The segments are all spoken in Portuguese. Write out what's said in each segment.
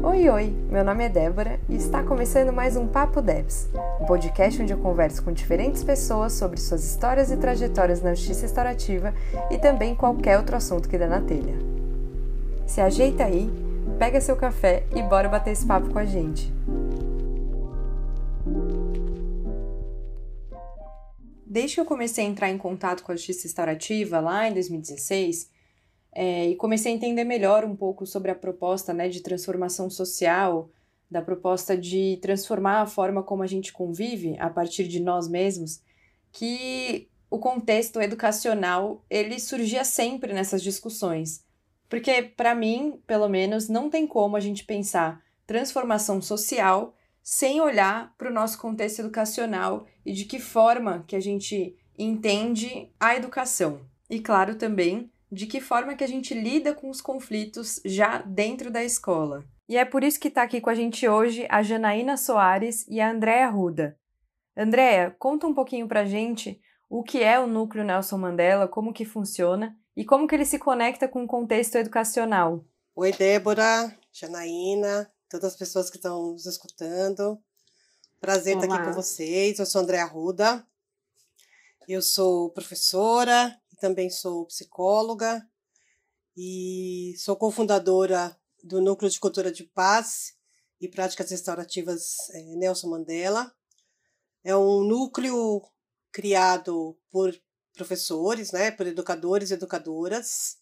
Oi, oi! Meu nome é Débora e está começando mais um Papo Devs, um podcast onde eu converso com diferentes pessoas sobre suas histórias e trajetórias na justiça restaurativa e também qualquer outro assunto que dê na telha. Se ajeita aí, pega seu café e bora bater esse papo com a gente. Desde que eu comecei a entrar em contato com a justiça restaurativa lá em 2016, é, e comecei a entender melhor um pouco sobre a proposta né, de transformação social, da proposta de transformar a forma como a gente convive a partir de nós mesmos, que o contexto educacional ele surgia sempre nessas discussões. Porque, para mim, pelo menos, não tem como a gente pensar transformação social sem olhar para o nosso contexto educacional e de que forma que a gente entende a educação. E, claro, também de que forma que a gente lida com os conflitos já dentro da escola. E é por isso que está aqui com a gente hoje a Janaína Soares e a Andréa Ruda. Andréa, conta um pouquinho para a gente o que é o Núcleo Nelson Mandela, como que funciona e como que ele se conecta com o contexto educacional. Oi, Débora, Janaína, todas as pessoas que estão nos escutando. Prazer Olá. estar aqui com vocês. Eu sou Andréa Ruda. Eu sou professora, também sou psicóloga e sou cofundadora do Núcleo de Cultura de Paz e Práticas Restaurativas é, Nelson Mandela. É um núcleo criado por professores, né, por educadores e educadoras.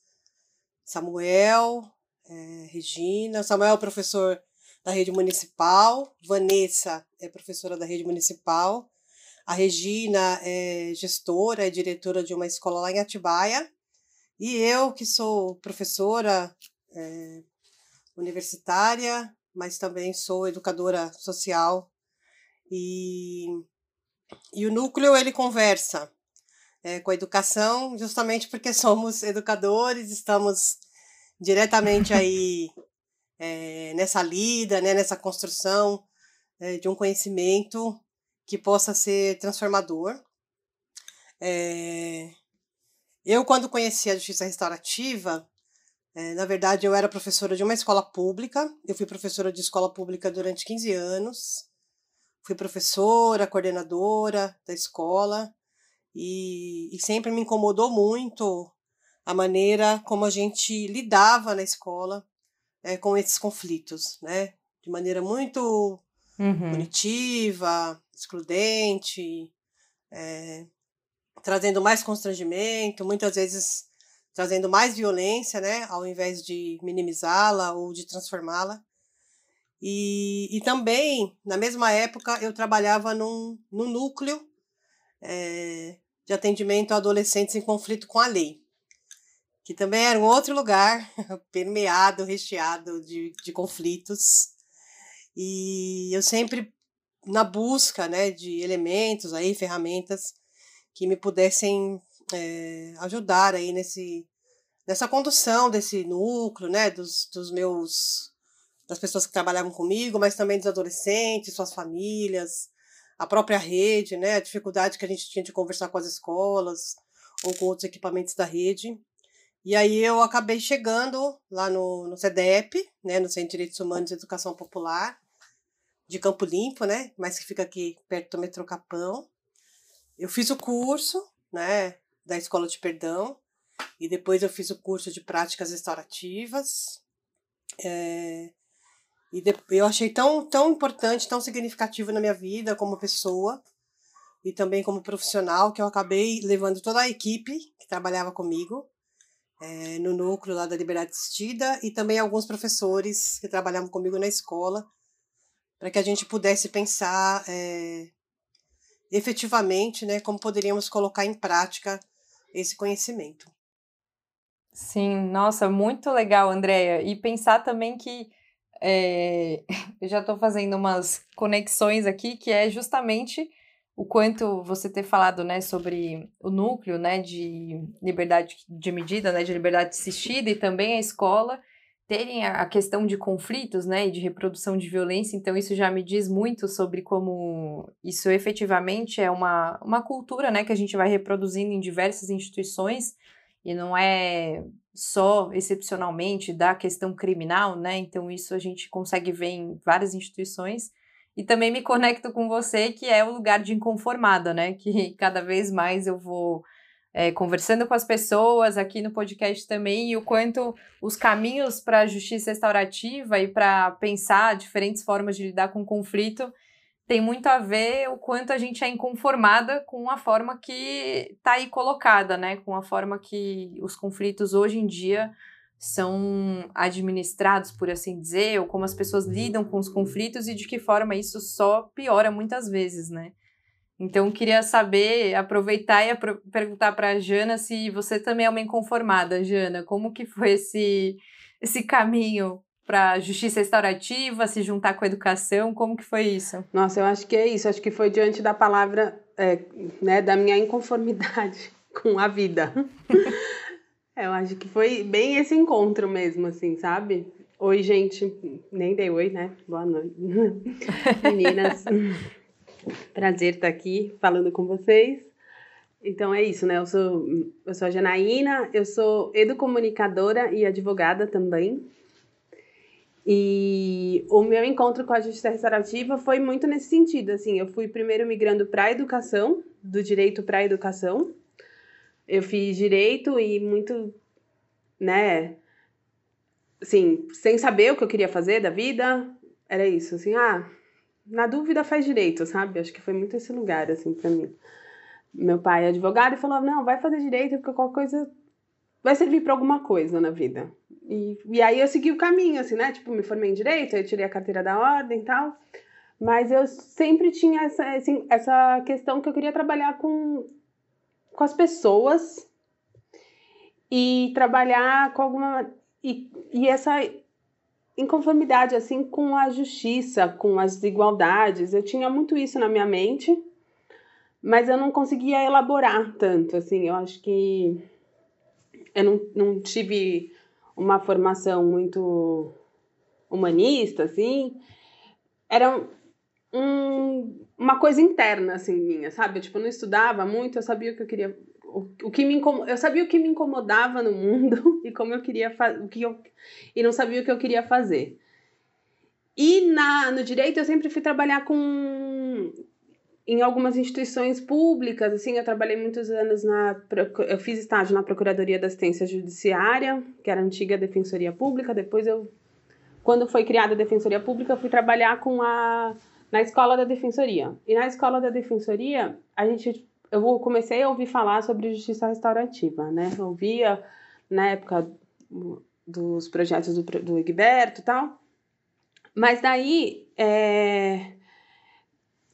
Samuel, é, Regina. Samuel é professor da rede municipal, Vanessa é professora da rede municipal a Regina é gestora, é diretora de uma escola lá em Atibaia. E eu, que sou professora é, universitária, mas também sou educadora social. E, e o núcleo ele conversa é, com a educação, justamente porque somos educadores, estamos diretamente aí é, nessa lida, né, nessa construção é, de um conhecimento que possa ser transformador. É... Eu, quando conheci a justiça restaurativa, é, na verdade, eu era professora de uma escola pública. Eu fui professora de escola pública durante 15 anos. Fui professora, coordenadora da escola. E, e sempre me incomodou muito a maneira como a gente lidava na escola é, com esses conflitos, né? De maneira muito uhum. punitiva, excludente, é, trazendo mais constrangimento, muitas vezes trazendo mais violência, né, ao invés de minimizá-la ou de transformá-la. E, e também, na mesma época, eu trabalhava num, num núcleo é, de atendimento a adolescentes em conflito com a lei, que também era um outro lugar permeado, recheado de, de conflitos. E eu sempre na busca né, de elementos, aí, ferramentas que me pudessem é, ajudar aí nesse, nessa condução desse núcleo, né, dos, dos meus das pessoas que trabalhavam comigo, mas também dos adolescentes, suas famílias, a própria rede, né, a dificuldade que a gente tinha de conversar com as escolas ou com outros equipamentos da rede. E aí eu acabei chegando lá no, no CDEP, né, no Centro de Direitos Humanos e Educação Popular, de Campo Limpo, né? Mas que fica aqui perto do metrô Capão. Eu fiz o curso, né, da Escola de Perdão, e depois eu fiz o curso de práticas restaurativas. É, e de, eu achei tão, tão importante, tão significativo na minha vida como pessoa e também como profissional, que eu acabei levando toda a equipe que trabalhava comigo é, no núcleo lá da Liberdade Assistida e também alguns professores que trabalhavam comigo na escola para que a gente pudesse pensar é, efetivamente né, como poderíamos colocar em prática esse conhecimento. Sim, nossa, muito legal, Andréia. E pensar também que é, eu já estou fazendo umas conexões aqui, que é justamente o quanto você ter falado, né, sobre o núcleo, né, de liberdade de medida, né, de liberdade assistida e também a escola, terem a questão de conflitos, né, e de reprodução de violência, então isso já me diz muito sobre como isso efetivamente é uma, uma cultura, né, que a gente vai reproduzindo em diversas instituições e não é só excepcionalmente da questão criminal, né? Então isso a gente consegue ver em várias instituições. E também me conecto com você, que é o lugar de inconformada, né? Que cada vez mais eu vou é, conversando com as pessoas aqui no podcast também, e o quanto os caminhos para a justiça restaurativa e para pensar diferentes formas de lidar com o conflito tem muito a ver o quanto a gente é inconformada com a forma que está aí colocada, né? Com a forma que os conflitos hoje em dia são administrados, por assim dizer, ou como as pessoas lidam com os conflitos e de que forma isso só piora muitas vezes, né? Então, queria saber, aproveitar e apro perguntar para a Jana se você também é uma inconformada, Jana. Como que foi esse, esse caminho para a justiça restaurativa, se juntar com a educação? Como que foi isso? Nossa, eu acho que é isso. Acho que foi diante da palavra, é, né, da minha inconformidade com a vida. eu acho que foi bem esse encontro mesmo, assim, sabe? Oi, gente. Nem dei oi, né? Boa noite. Meninas, prazer estar aqui falando com vocês. Então é isso, né? Eu sou, eu sou a Janaína, eu sou educomunicadora e advogada também. E o meu encontro com a justiça restaurativa foi muito nesse sentido, assim, eu fui primeiro migrando para a educação, do direito para a educação. Eu fiz direito e muito, né, assim, sem saber o que eu queria fazer da vida, era isso, assim, ah, na dúvida faz direito, sabe? Acho que foi muito esse lugar, assim, para mim. Meu pai é advogado e falou: não, vai fazer direito porque qualquer coisa vai servir para alguma coisa na vida. E, e aí eu segui o caminho, assim, né? Tipo, me formei em direito, aí tirei a carteira da ordem e tal. Mas eu sempre tinha essa, assim, essa questão que eu queria trabalhar com, com as pessoas e trabalhar com alguma. E, e essa inconformidade, assim, com a justiça, com as desigualdades. Eu tinha muito isso na minha mente, mas eu não conseguia elaborar tanto, assim. Eu acho que eu não, não tive uma formação muito humanista, assim, era um, uma coisa interna, assim, minha, sabe? Tipo, eu não estudava muito, eu sabia o que eu queria... O, que me eu sabia o que me incomodava no mundo e como eu queria o que eu e não sabia o que eu queria fazer. E na no direito eu sempre fui trabalhar com em algumas instituições públicas, assim, eu trabalhei muitos anos na. Eu fiz estágio na Procuradoria da Assistência Judiciária, que era a antiga Defensoria Pública. Depois eu, quando foi criada a Defensoria Pública, eu fui trabalhar com a na escola da Defensoria. E na escola da Defensoria, a gente eu comecei a ouvir falar sobre justiça restaurativa, né? Eu ouvia na época dos projetos do, do Egberto e tal. Mas daí, é,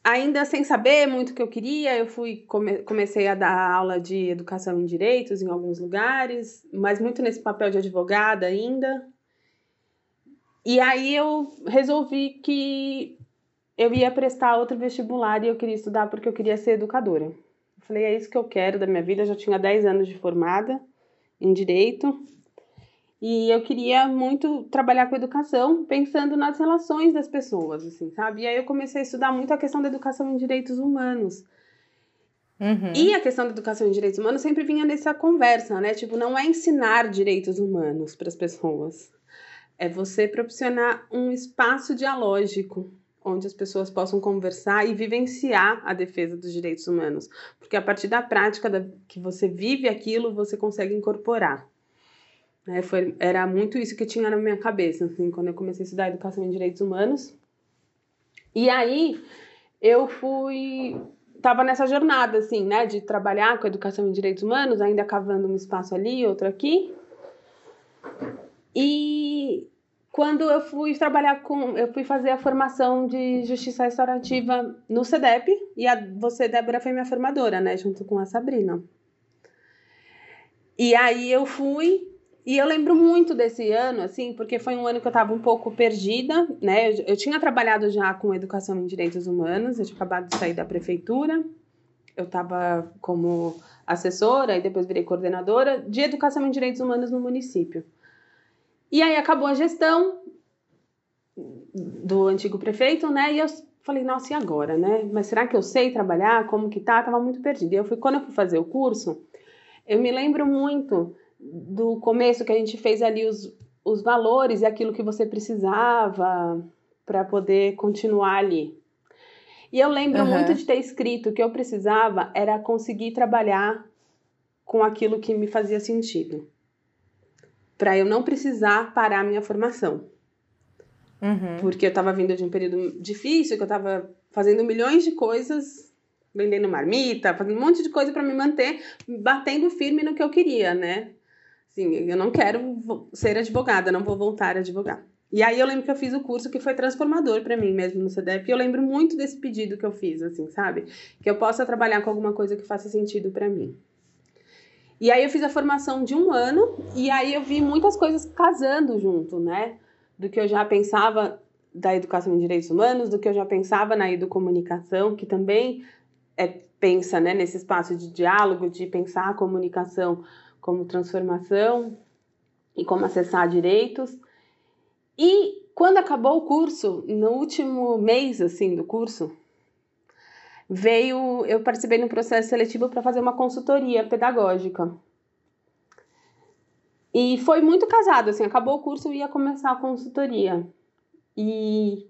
ainda sem saber muito o que eu queria, eu fui come, comecei a dar aula de educação em direitos em alguns lugares, mas muito nesse papel de advogada ainda. E aí eu resolvi que eu ia prestar outro vestibular e eu queria estudar porque eu queria ser educadora. Falei, é isso que eu quero da minha vida, eu já tinha 10 anos de formada em direito. E eu queria muito trabalhar com educação, pensando nas relações das pessoas, assim, sabe? E aí eu comecei a estudar muito a questão da educação em direitos humanos. Uhum. E a questão da educação em direitos humanos sempre vinha nessa conversa, né? Tipo, não é ensinar direitos humanos para as pessoas. É você proporcionar um espaço dialógico onde as pessoas possam conversar e vivenciar a defesa dos direitos humanos. Porque a partir da prática da, que você vive aquilo, você consegue incorporar. É, foi, era muito isso que tinha na minha cabeça, assim, quando eu comecei a estudar educação em direitos humanos. E aí eu fui estava nessa jornada assim, né, de trabalhar com educação em direitos humanos, ainda cavando um espaço ali, outro aqui. E quando eu fui trabalhar com, eu fui fazer a formação de justiça restaurativa no CEDEP e a, você, Débora, foi minha formadora, né, junto com a Sabrina. E aí eu fui e eu lembro muito desse ano, assim, porque foi um ano que eu estava um pouco perdida, né? Eu, eu, tinha trabalhado já com educação em direitos humanos, eu tinha acabado de sair da prefeitura, eu estava como assessora e depois virei coordenadora de educação em direitos humanos no município. E aí acabou a gestão do antigo prefeito, né? E eu falei, nossa, e agora, né? Mas será que eu sei trabalhar? Como que tá? Tava muito perdida. E eu fui, quando eu fui fazer o curso, eu me lembro muito do começo que a gente fez ali os, os valores e aquilo que você precisava para poder continuar ali. E eu lembro uhum. muito de ter escrito que eu precisava era conseguir trabalhar com aquilo que me fazia sentido. Para eu não precisar parar a minha formação. Uhum. Porque eu estava vindo de um período difícil, que eu estava fazendo milhões de coisas, vendendo marmita, fazendo um monte de coisa para me manter batendo firme no que eu queria, né? Assim, eu não quero ser advogada, não vou voltar a advogar. E aí eu lembro que eu fiz o curso que foi transformador para mim mesmo no CDF. E eu lembro muito desse pedido que eu fiz, assim, sabe? Que eu possa trabalhar com alguma coisa que faça sentido para mim. E aí eu fiz a formação de um ano e aí eu vi muitas coisas casando junto, né? Do que eu já pensava da educação em direitos humanos, do que eu já pensava na educomunicação, que também é, pensa né, nesse espaço de diálogo, de pensar a comunicação como transformação e como acessar direitos. E quando acabou o curso, no último mês assim do curso, veio, eu participei no processo seletivo para fazer uma consultoria pedagógica. E foi muito casado, assim, acabou o curso e ia começar a consultoria. E,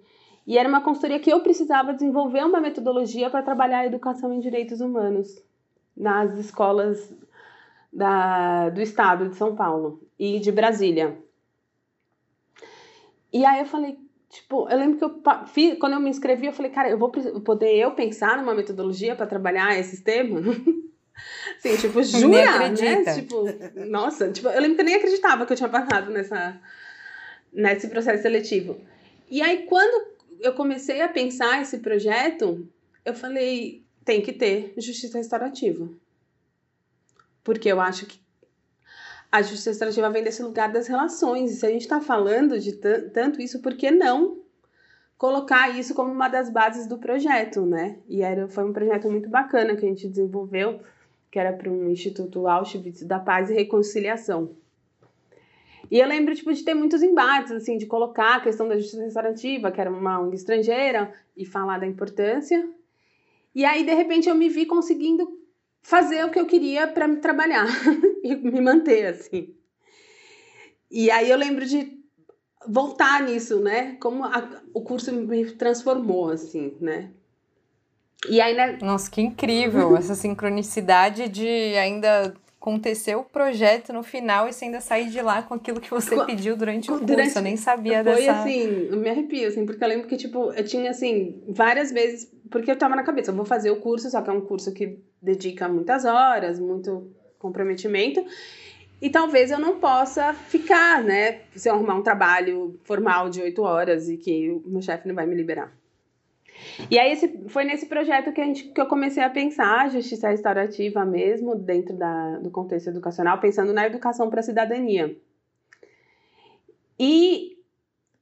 e era uma consultoria que eu precisava desenvolver uma metodologia para trabalhar a educação em direitos humanos nas escolas da, do estado de São Paulo e de Brasília. E aí eu falei, tipo, eu lembro que eu fiz, quando eu me inscrevi, eu falei, cara, eu vou poder eu pensar numa metodologia para trabalhar esses temas? Sim, tipo, jura, né? Tipo, nossa, tipo, eu lembro que eu nem acreditava que eu tinha passado nessa, nesse processo seletivo. E aí, quando eu comecei a pensar esse projeto, eu falei, tem que ter justiça restaurativa. Porque eu acho que a justiça restaurativa vem desse lugar das relações. E se a gente está falando de tanto isso, por que não colocar isso como uma das bases do projeto, né? E era, foi um projeto muito bacana que a gente desenvolveu, que era para um Instituto Auschwitz da Paz e Reconciliação. E eu lembro tipo, de ter muitos embates, assim, de colocar a questão da justiça restaurativa, que era uma ONG estrangeira, e falar da importância. E aí, de repente, eu me vi conseguindo fazer o que eu queria para me trabalhar e me manter assim. E aí eu lembro de voltar nisso, né? Como a, o curso me transformou assim, né? E aí, né? Nossa, que incrível essa sincronicidade de ainda acontecer o projeto no final e você ainda sair de lá com aquilo que você com, pediu durante o curso. Durante, eu nem sabia foi dessa... Foi assim, eu me arrepio, assim, porque eu lembro que, tipo, eu tinha, assim, várias vezes... Porque eu tava na cabeça, eu vou fazer o curso, só que é um curso que dedica muitas horas, muito comprometimento. E talvez eu não possa ficar, né? Se eu arrumar um trabalho formal de oito horas e que o meu chefe não vai me liberar. E aí esse, foi nesse projeto que, a gente, que eu comecei a pensar a justiça restaurativa mesmo, dentro da, do contexto educacional, pensando na educação para a cidadania. E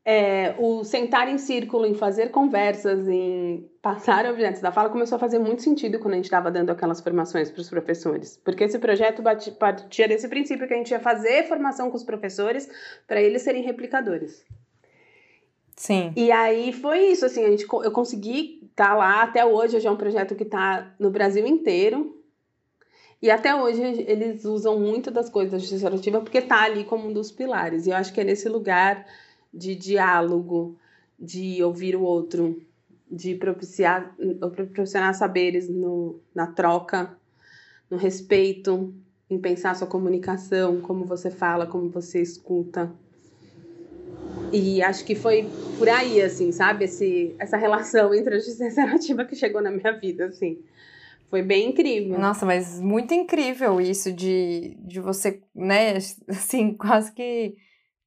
é, o sentar em círculo, em fazer conversas, em passar objetos da fala, começou a fazer muito sentido quando a gente estava dando aquelas formações para os professores. Porque esse projeto partia desse princípio que a gente ia fazer formação com os professores para eles serem replicadores. Sim. E aí foi isso, assim, a gente, eu consegui estar tá lá, até hoje, hoje é um projeto que está no Brasil inteiro, e até hoje eles usam muito das coisas da justiça porque está ali como um dos pilares. E eu acho que é nesse lugar de diálogo, de ouvir o outro, de propiciar, proporcionar saberes no, na troca, no respeito, em pensar sua comunicação, como você fala, como você escuta. E acho que foi por aí, assim, sabe? Esse, essa relação entre a justiça narrativa que chegou na minha vida, assim. Foi bem incrível. Nossa, mas muito incrível isso de, de você, né, assim, quase que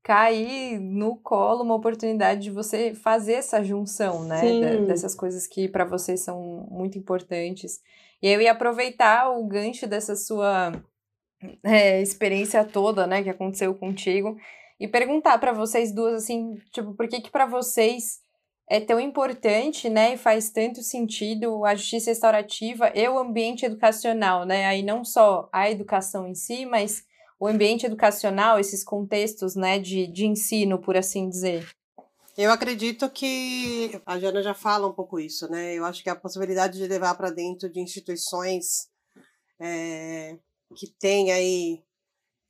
cair no colo uma oportunidade de você fazer essa junção, né? Dessas coisas que para você são muito importantes. E eu ia aproveitar o gancho dessa sua é, experiência toda, né, que aconteceu contigo e perguntar para vocês duas assim, tipo, por que que para vocês é tão importante, né, e faz tanto sentido a justiça restaurativa e o ambiente educacional, né? Aí não só a educação em si, mas o ambiente educacional, esses contextos, né, de, de ensino, por assim dizer. Eu acredito que a Jana já fala um pouco isso, né? Eu acho que a possibilidade de levar para dentro de instituições é, que têm aí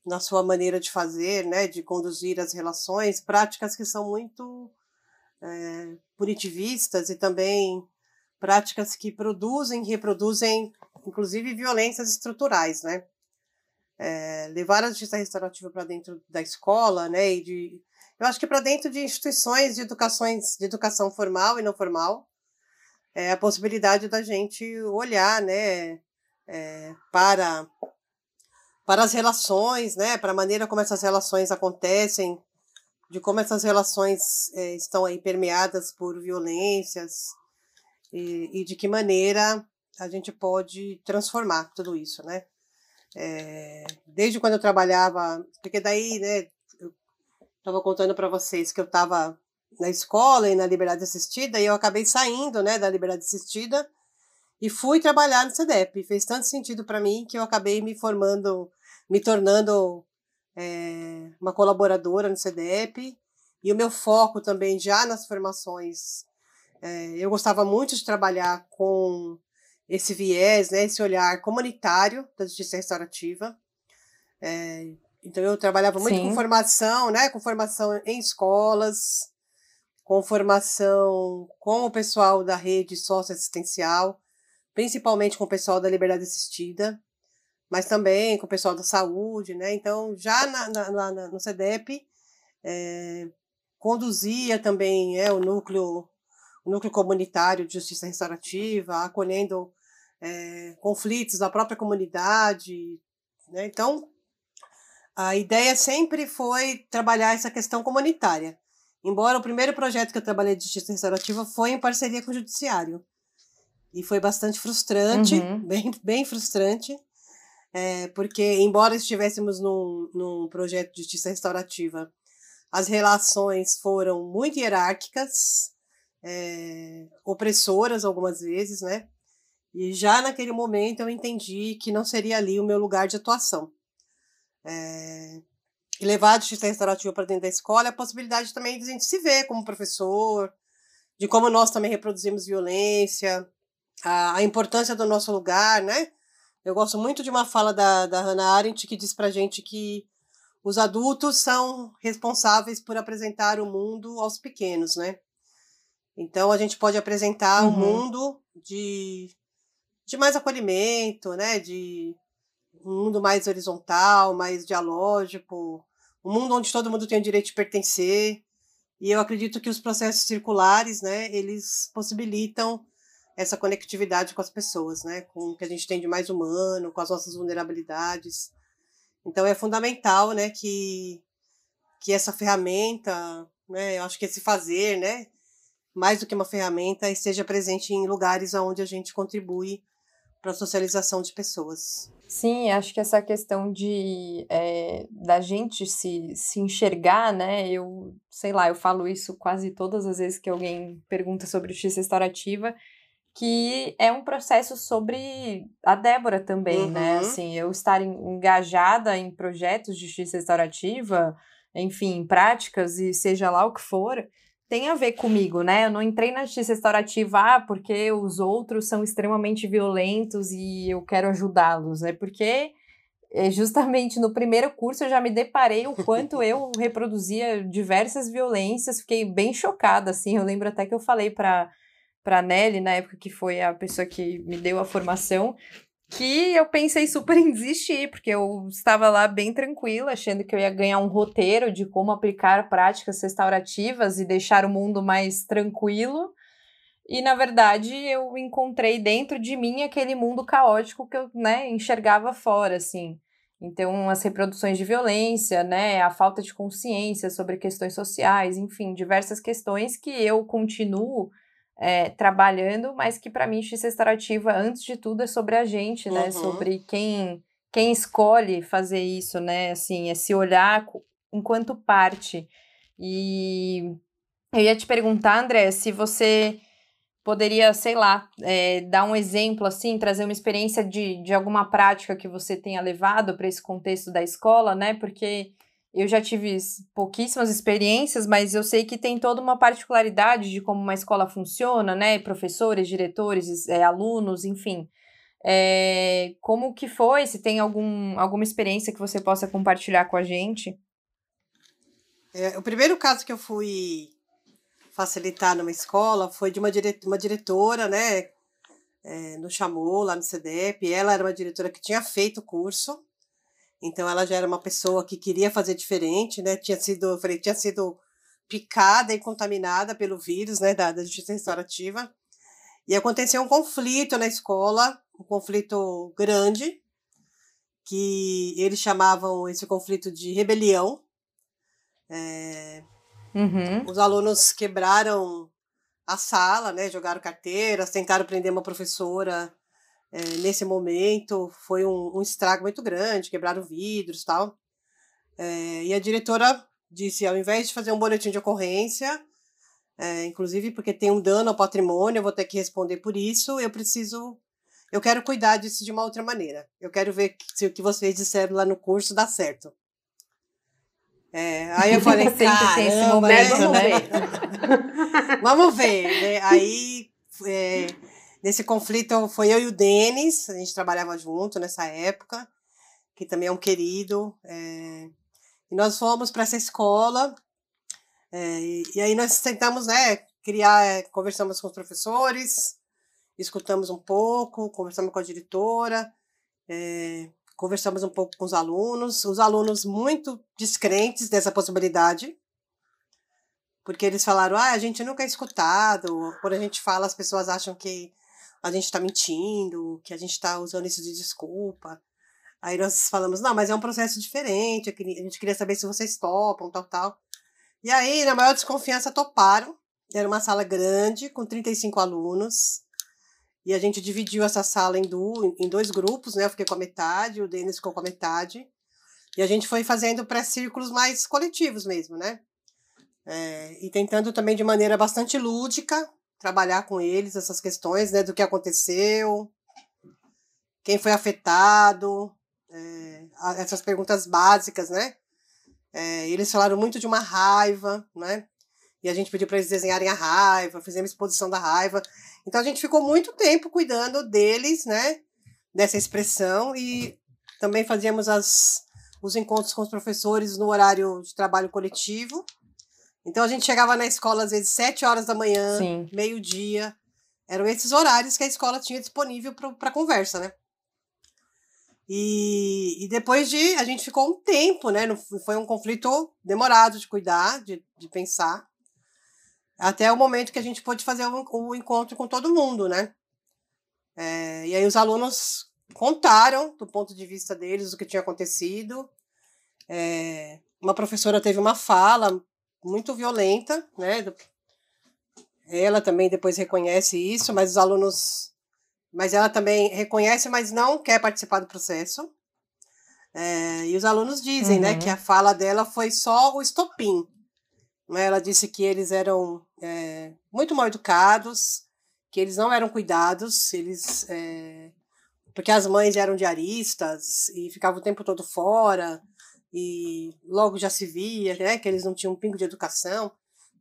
na sua maneira de fazer, né, de conduzir as relações, práticas que são muito é, punitivistas e também práticas que produzem, reproduzem, inclusive, violências estruturais, né? É, levar a justiça restaurativa para dentro da escola, né, e de, eu acho que para dentro de instituições de, educações, de educação formal e não formal, é a possibilidade da gente olhar, né, é, para para as relações, né, para a maneira como essas relações acontecem, de como essas relações é, estão aí permeadas por violências e, e, de que maneira a gente pode transformar tudo isso, né? É, desde quando eu trabalhava, porque daí, né, eu estava contando para vocês que eu estava na escola e na liberdade assistida e eu acabei saindo, né, da liberdade assistida e fui trabalhar no CDEP. Fez tanto sentido para mim que eu acabei me formando, me tornando é, uma colaboradora no CDEP. E o meu foco também já nas formações. É, eu gostava muito de trabalhar com esse viés, né, esse olhar comunitário da justiça restaurativa. É, então eu trabalhava muito Sim. com formação, né, com formação em escolas, com formação com o pessoal da rede socioassistencial, principalmente com o pessoal da liberdade assistida, mas também com o pessoal da saúde, né? Então, já na, na, na no CEDEP, é, conduzia também é, o núcleo núcleo comunitário de justiça restaurativa, acolhendo é, conflitos da própria comunidade. Né? Então, a ideia sempre foi trabalhar essa questão comunitária. Embora o primeiro projeto que eu trabalhei de justiça restaurativa foi em parceria com o judiciário. E foi bastante frustrante, uhum. bem, bem frustrante, é, porque, embora estivéssemos num, num projeto de justiça restaurativa, as relações foram muito hierárquicas, é, opressoras algumas vezes, né? E já naquele momento eu entendi que não seria ali o meu lugar de atuação. É, e levar a justiça restaurativa para dentro da escola é a possibilidade também de a gente se ver como professor, de como nós também reproduzimos violência, a, a importância do nosso lugar, né? Eu gosto muito de uma fala da, da Hannah Arendt que diz pra gente que os adultos são responsáveis por apresentar o mundo aos pequenos, né? Então a gente pode apresentar uhum. um mundo de, de mais acolhimento, né? De um mundo mais horizontal, mais dialógico, um mundo onde todo mundo tem o direito de pertencer. E eu acredito que os processos circulares, né, eles possibilitam essa conectividade com as pessoas, né? Com o que a gente tem de mais humano, com as nossas vulnerabilidades. Então é fundamental, né, que, que essa ferramenta, né, eu acho que esse fazer, né, mais do que uma ferramenta, esteja presente em lugares onde a gente contribui para a socialização de pessoas. Sim, acho que essa questão de é, da gente se, se enxergar, né? Eu sei lá, eu falo isso quase todas as vezes que alguém pergunta sobre justiça restaurativa, que é um processo sobre a Débora também, né, uhum. né? Assim, eu estar engajada em projetos de justiça restaurativa, enfim, práticas e seja lá o que for, tem a ver comigo, né? Eu não entrei na justiça restaurativa ah, porque os outros são extremamente violentos e eu quero ajudá-los, né? Porque eh, justamente no primeiro curso eu já me deparei o quanto eu reproduzia diversas violências, fiquei bem chocada, assim. Eu lembro até que eu falei para para Nelly, na época que foi a pessoa que me deu a formação, que eu pensei super em desistir, porque eu estava lá bem tranquila, achando que eu ia ganhar um roteiro de como aplicar práticas restaurativas e deixar o mundo mais tranquilo. E na verdade eu encontrei dentro de mim aquele mundo caótico que eu, né, enxergava fora, assim. Então, as reproduções de violência, né, a falta de consciência sobre questões sociais, enfim, diversas questões que eu continuo é, trabalhando, mas que para mim justiça restaurativa, antes de tudo, é sobre a gente, né? Uhum. Sobre quem, quem escolhe fazer isso, né? Assim, é se olhar enquanto parte. E eu ia te perguntar, André, se você poderia, sei lá, é, dar um exemplo, assim, trazer uma experiência de, de alguma prática que você tenha levado para esse contexto da escola, né? Porque eu já tive pouquíssimas experiências, mas eu sei que tem toda uma particularidade de como uma escola funciona, né? Professores, diretores, é, alunos, enfim. É, como que foi? Se tem algum, alguma experiência que você possa compartilhar com a gente? É, o primeiro caso que eu fui facilitar numa escola foi de uma, dire uma diretora, né? É, nos chamou lá no CDEP. Ela era uma diretora que tinha feito o curso, então ela já era uma pessoa que queria fazer diferente, né? Tinha sido, eu falei, tinha sido picada e contaminada pelo vírus, né? Da, da justiça restaurativa. E aconteceu um conflito na escola, um conflito grande, que eles chamavam esse conflito de rebelião. É, uhum. Os alunos quebraram a sala, né, jogaram carteiras, tentaram prender uma professora é, nesse momento. Foi um, um, estrago muito grande, quebraram vidros tal. É, e a diretora disse, ao invés de fazer um boletim de ocorrência, é, inclusive porque tem um dano ao patrimônio, eu vou ter que responder por isso, eu preciso, eu quero cuidar disso de uma outra maneira. Eu quero ver se o que vocês disseram lá no curso dá certo. Aí eu falei, caramba, momento, vamos né? ver. vamos ver, né? Aí, nesse conflito, foi eu e o Denis, a gente trabalhava junto nessa época, que também é um querido. É, e nós fomos para essa escola, é, e, e, aí nós tentamos, né, criar, é, conversamos com os professores, escutamos um pouco, conversamos com a diretora, é, conversamos um pouco com os alunos, os alunos muito descrentes dessa possibilidade, porque eles falaram, ah, a gente nunca é escutado, quando a gente fala as pessoas acham que a gente está mentindo, que a gente está usando isso de desculpa. Aí nós falamos, não, mas é um processo diferente, a gente queria saber se vocês topam, tal, tal. E aí, na maior desconfiança, toparam. Era uma sala grande, com 35 alunos. E a gente dividiu essa sala em, do, em dois grupos, né? Eu fiquei com a metade, o Denis ficou com a metade. E a gente foi fazendo pré-círculos mais coletivos mesmo, né? É, e tentando também de maneira bastante lúdica trabalhar com eles essas questões, né? Do que aconteceu, quem foi afetado, é, essas perguntas básicas, né? É, eles falaram muito de uma raiva, né? E a gente pediu para eles desenharem a raiva, fizemos exposição da raiva. Então a gente ficou muito tempo cuidando deles, né? Dessa expressão e também fazíamos as, os encontros com os professores no horário de trabalho coletivo. Então a gente chegava na escola às vezes sete horas da manhã, meio-dia. Eram esses horários que a escola tinha disponível para conversa, né? E, e depois de. A gente ficou um tempo, né? Foi um conflito demorado de cuidar, de, de pensar. Até o momento que a gente pôde fazer o, o encontro com todo mundo, né? É, e aí os alunos contaram, do ponto de vista deles, o que tinha acontecido. É, uma professora teve uma fala muito violenta, né? Ela também depois reconhece isso, mas os alunos mas ela também reconhece, mas não quer participar do processo. É, e os alunos dizem, uhum. né, que a uhum. fala dela foi só o estopim. Né? Ela disse que eles eram é, muito mal educados, que eles não eram cuidados, eles é, porque as mães eram diaristas e ficavam o tempo todo fora e logo já se via, né, que eles não tinham um pingo de educação.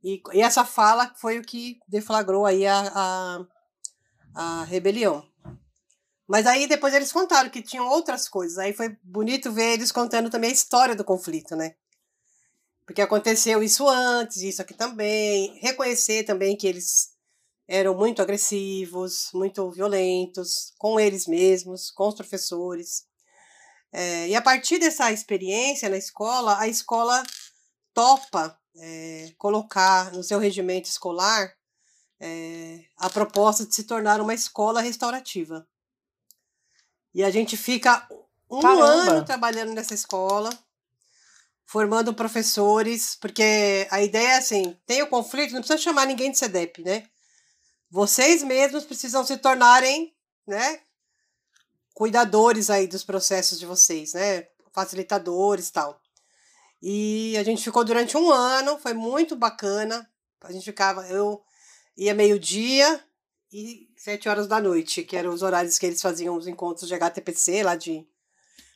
E, e essa fala foi o que deflagrou aí a, a a rebelião. Mas aí depois eles contaram que tinham outras coisas. Aí foi bonito ver eles contando também a história do conflito, né? Porque aconteceu isso antes, isso aqui também. Reconhecer também que eles eram muito agressivos, muito violentos com eles mesmos, com os professores. É, e a partir dessa experiência na escola, a escola topa é, colocar no seu regimento escolar é, a proposta de se tornar uma escola restaurativa. E a gente fica um Caramba. ano trabalhando nessa escola, formando professores, porque a ideia é assim: tem o conflito, não precisa chamar ninguém de CEDEP, né? Vocês mesmos precisam se tornarem, né? Cuidadores aí dos processos de vocês, né? Facilitadores e tal. E a gente ficou durante um ano, foi muito bacana. A gente ficava, eu ia meio-dia e sete horas da noite, que eram os horários que eles faziam os encontros de HTPC lá de.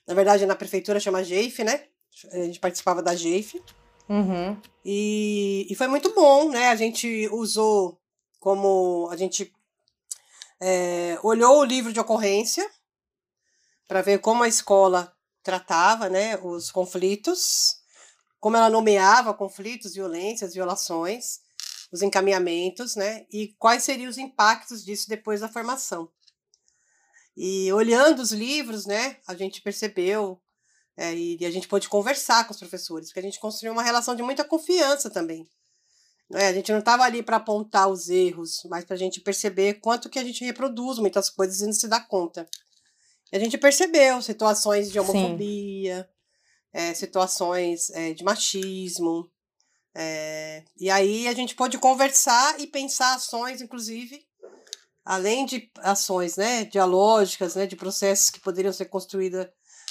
Na verdade, na prefeitura chama GEIF, né? A gente participava da GEIF. Uhum. E, e foi muito bom, né? A gente usou como. A gente é, olhou o livro de ocorrência, para ver como a escola tratava né, os conflitos, como ela nomeava conflitos, violências, violações, os encaminhamentos, né, e quais seriam os impactos disso depois da formação. E olhando os livros, né, a gente percebeu é, e a gente pôde conversar com os professores, porque a gente construiu uma relação de muita confiança também. É, a gente não estava ali para apontar os erros, mas para a gente perceber quanto que a gente reproduz muitas coisas e não se dá conta. A gente percebeu situações de homofobia, é, situações é, de machismo. É, e aí a gente pôde conversar e pensar ações, inclusive, além de ações né, dialógicas, né, de processos que poderiam ser construídos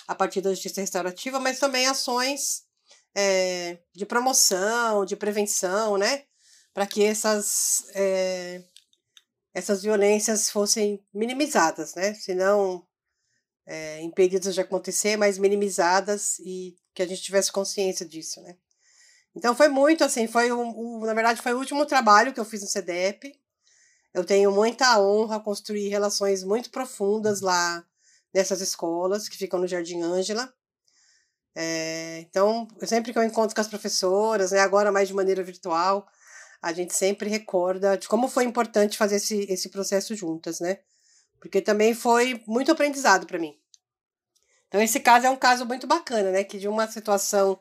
a partir da justiça restaurativa, mas também ações é, de promoção, de prevenção, né? Para que essas, é, essas violências fossem minimizadas, né? Se não é, impedidas de acontecer, mas minimizadas e que a gente tivesse consciência disso, né? Então foi muito assim, foi um, um, na verdade foi o último trabalho que eu fiz no CDEP. Eu tenho muita honra construir relações muito profundas lá nessas escolas que ficam no Jardim Ângela. É, então, sempre que eu encontro com as professoras, né, agora mais de maneira virtual, a gente sempre recorda de como foi importante fazer esse, esse processo juntas, né? Porque também foi muito aprendizado para mim. Então, esse caso é um caso muito bacana, né? Que de uma situação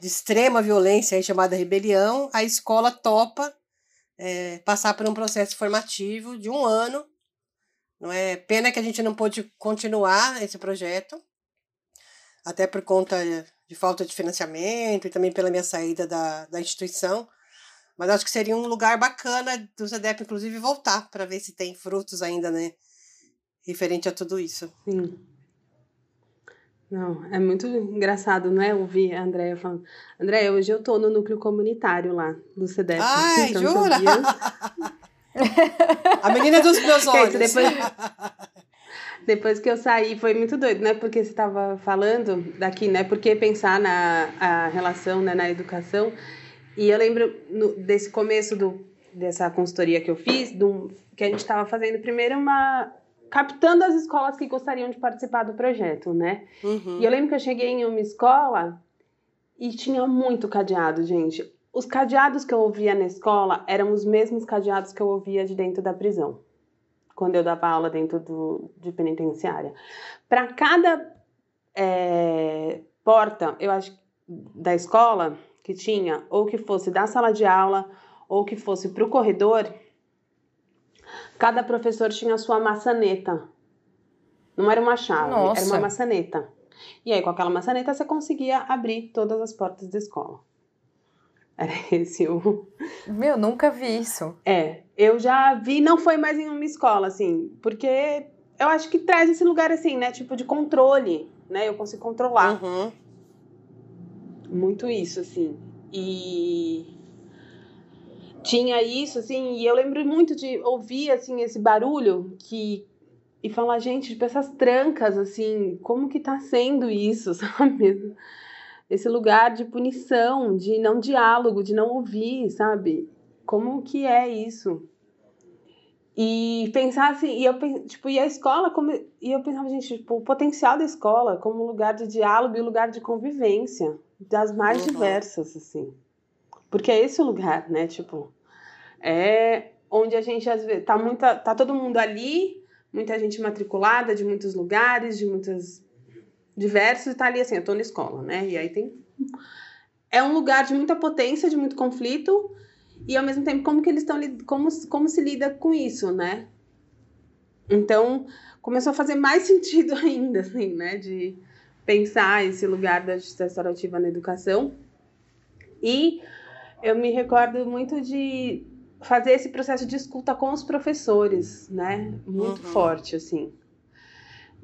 de extrema violência, aí, chamada rebelião, a escola topa é, passar por um processo formativo de um ano. Não é pena que a gente não pôde continuar esse projeto, até por conta de falta de financiamento e também pela minha saída da, da instituição. Mas acho que seria um lugar bacana do CEDEP, inclusive, voltar para ver se tem frutos ainda, né? Referente a tudo isso. Sim. Não, é muito engraçado, não é? Ouvir a Andréia falando. Andréia, hoje eu tô no núcleo comunitário lá do CEDEP. Ai, então, jura? a menina dos meus olhos. depois, depois que eu saí, foi muito doido, né? Porque você estava falando daqui, né? Porque pensar na a relação, né, na educação. E eu lembro no, desse começo do, dessa consultoria que eu fiz, do, que a gente estava fazendo primeiro uma. Captando as escolas que gostariam de participar do projeto, né? Uhum. E eu lembro que eu cheguei em uma escola e tinha muito cadeado, gente. Os cadeados que eu ouvia na escola eram os mesmos cadeados que eu ouvia de dentro da prisão quando eu dava aula dentro do, de penitenciária. Para cada é, porta, eu acho, da escola que tinha, ou que fosse da sala de aula, ou que fosse para o corredor, cada professor tinha a sua maçaneta. Não era uma chave, Nossa. era uma maçaneta. E aí, com aquela maçaneta, você conseguia abrir todas as portas da escola. Era esse o. Meu, nunca vi isso. É, eu já vi, não foi mais em uma escola, assim, porque eu acho que traz esse lugar, assim, né, tipo de controle, né? Eu consigo controlar. Uhum. Muito isso, assim. E tinha isso, assim, e eu lembro muito de ouvir, assim, esse barulho que. E falar, gente, tipo, essas trancas, assim, como que tá sendo isso, sabe? esse lugar de punição, de não diálogo, de não ouvir, sabe? Como que é isso? E pensar assim, e eu tipo, e a escola como e eu pensava, gente, tipo, o potencial da escola como lugar de diálogo e lugar de convivência das mais uhum. diversas assim. Porque é esse o lugar, né, tipo, é onde a gente às vezes tá muita tá todo mundo ali, muita gente matriculada de muitos lugares, de muitas diversos e tá ali assim, eu tô na escola, né? E aí tem. É um lugar de muita potência, de muito conflito, e ao mesmo tempo, como que eles estão. Como, como se lida com isso, né? Então, começou a fazer mais sentido ainda, assim, né? De pensar esse lugar da justiça restaurativa na educação. E eu me recordo muito de fazer esse processo de escuta com os professores, né? Muito uhum. forte, assim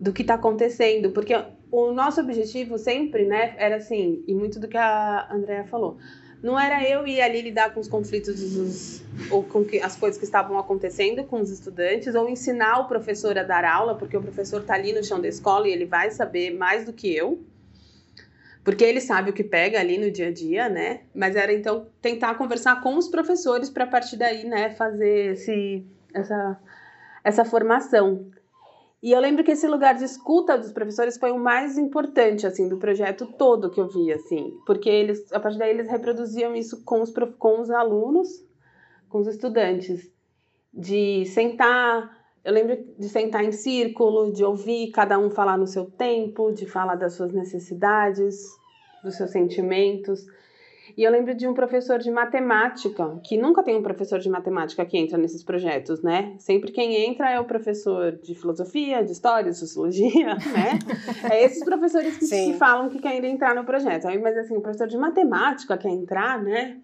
do que está acontecendo, porque o nosso objetivo sempre, né, era assim, e muito do que a Andrea falou, não era eu ir ali lidar com os conflitos dos, ou com que, as coisas que estavam acontecendo com os estudantes, ou ensinar o professor a dar aula, porque o professor está ali no chão da escola e ele vai saber mais do que eu, porque ele sabe o que pega ali no dia a dia, né? Mas era então tentar conversar com os professores para a partir daí, né, fazer esse, essa, essa formação. E eu lembro que esse lugar de escuta dos professores foi o mais importante, assim, do projeto todo que eu vi, assim. Porque eles, a partir daí, eles reproduziam isso com os, com os alunos, com os estudantes. De sentar, eu lembro de sentar em círculo, de ouvir cada um falar no seu tempo, de falar das suas necessidades, dos seus sentimentos. E eu lembro de um professor de matemática, que nunca tem um professor de matemática que entra nesses projetos, né? Sempre quem entra é o professor de filosofia, de história, de sociologia, né? É esses professores que, que falam que querem entrar no projeto. Mas assim, o professor de matemática quer entrar, né?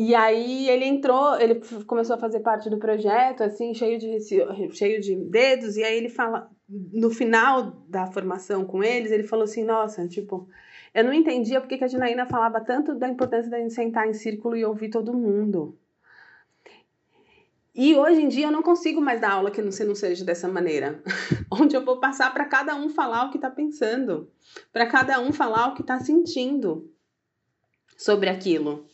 E aí ele entrou, ele começou a fazer parte do projeto, assim, cheio de, cheio de dedos, e aí ele fala, no final da formação com eles, ele falou assim, nossa, tipo, eu não entendia porque que a Janaína falava tanto da importância da gente sentar em círculo e ouvir todo mundo. E hoje em dia eu não consigo mais dar aula que não, não seja dessa maneira, onde eu vou passar para cada um falar o que está pensando, para cada um falar o que está sentindo sobre aquilo.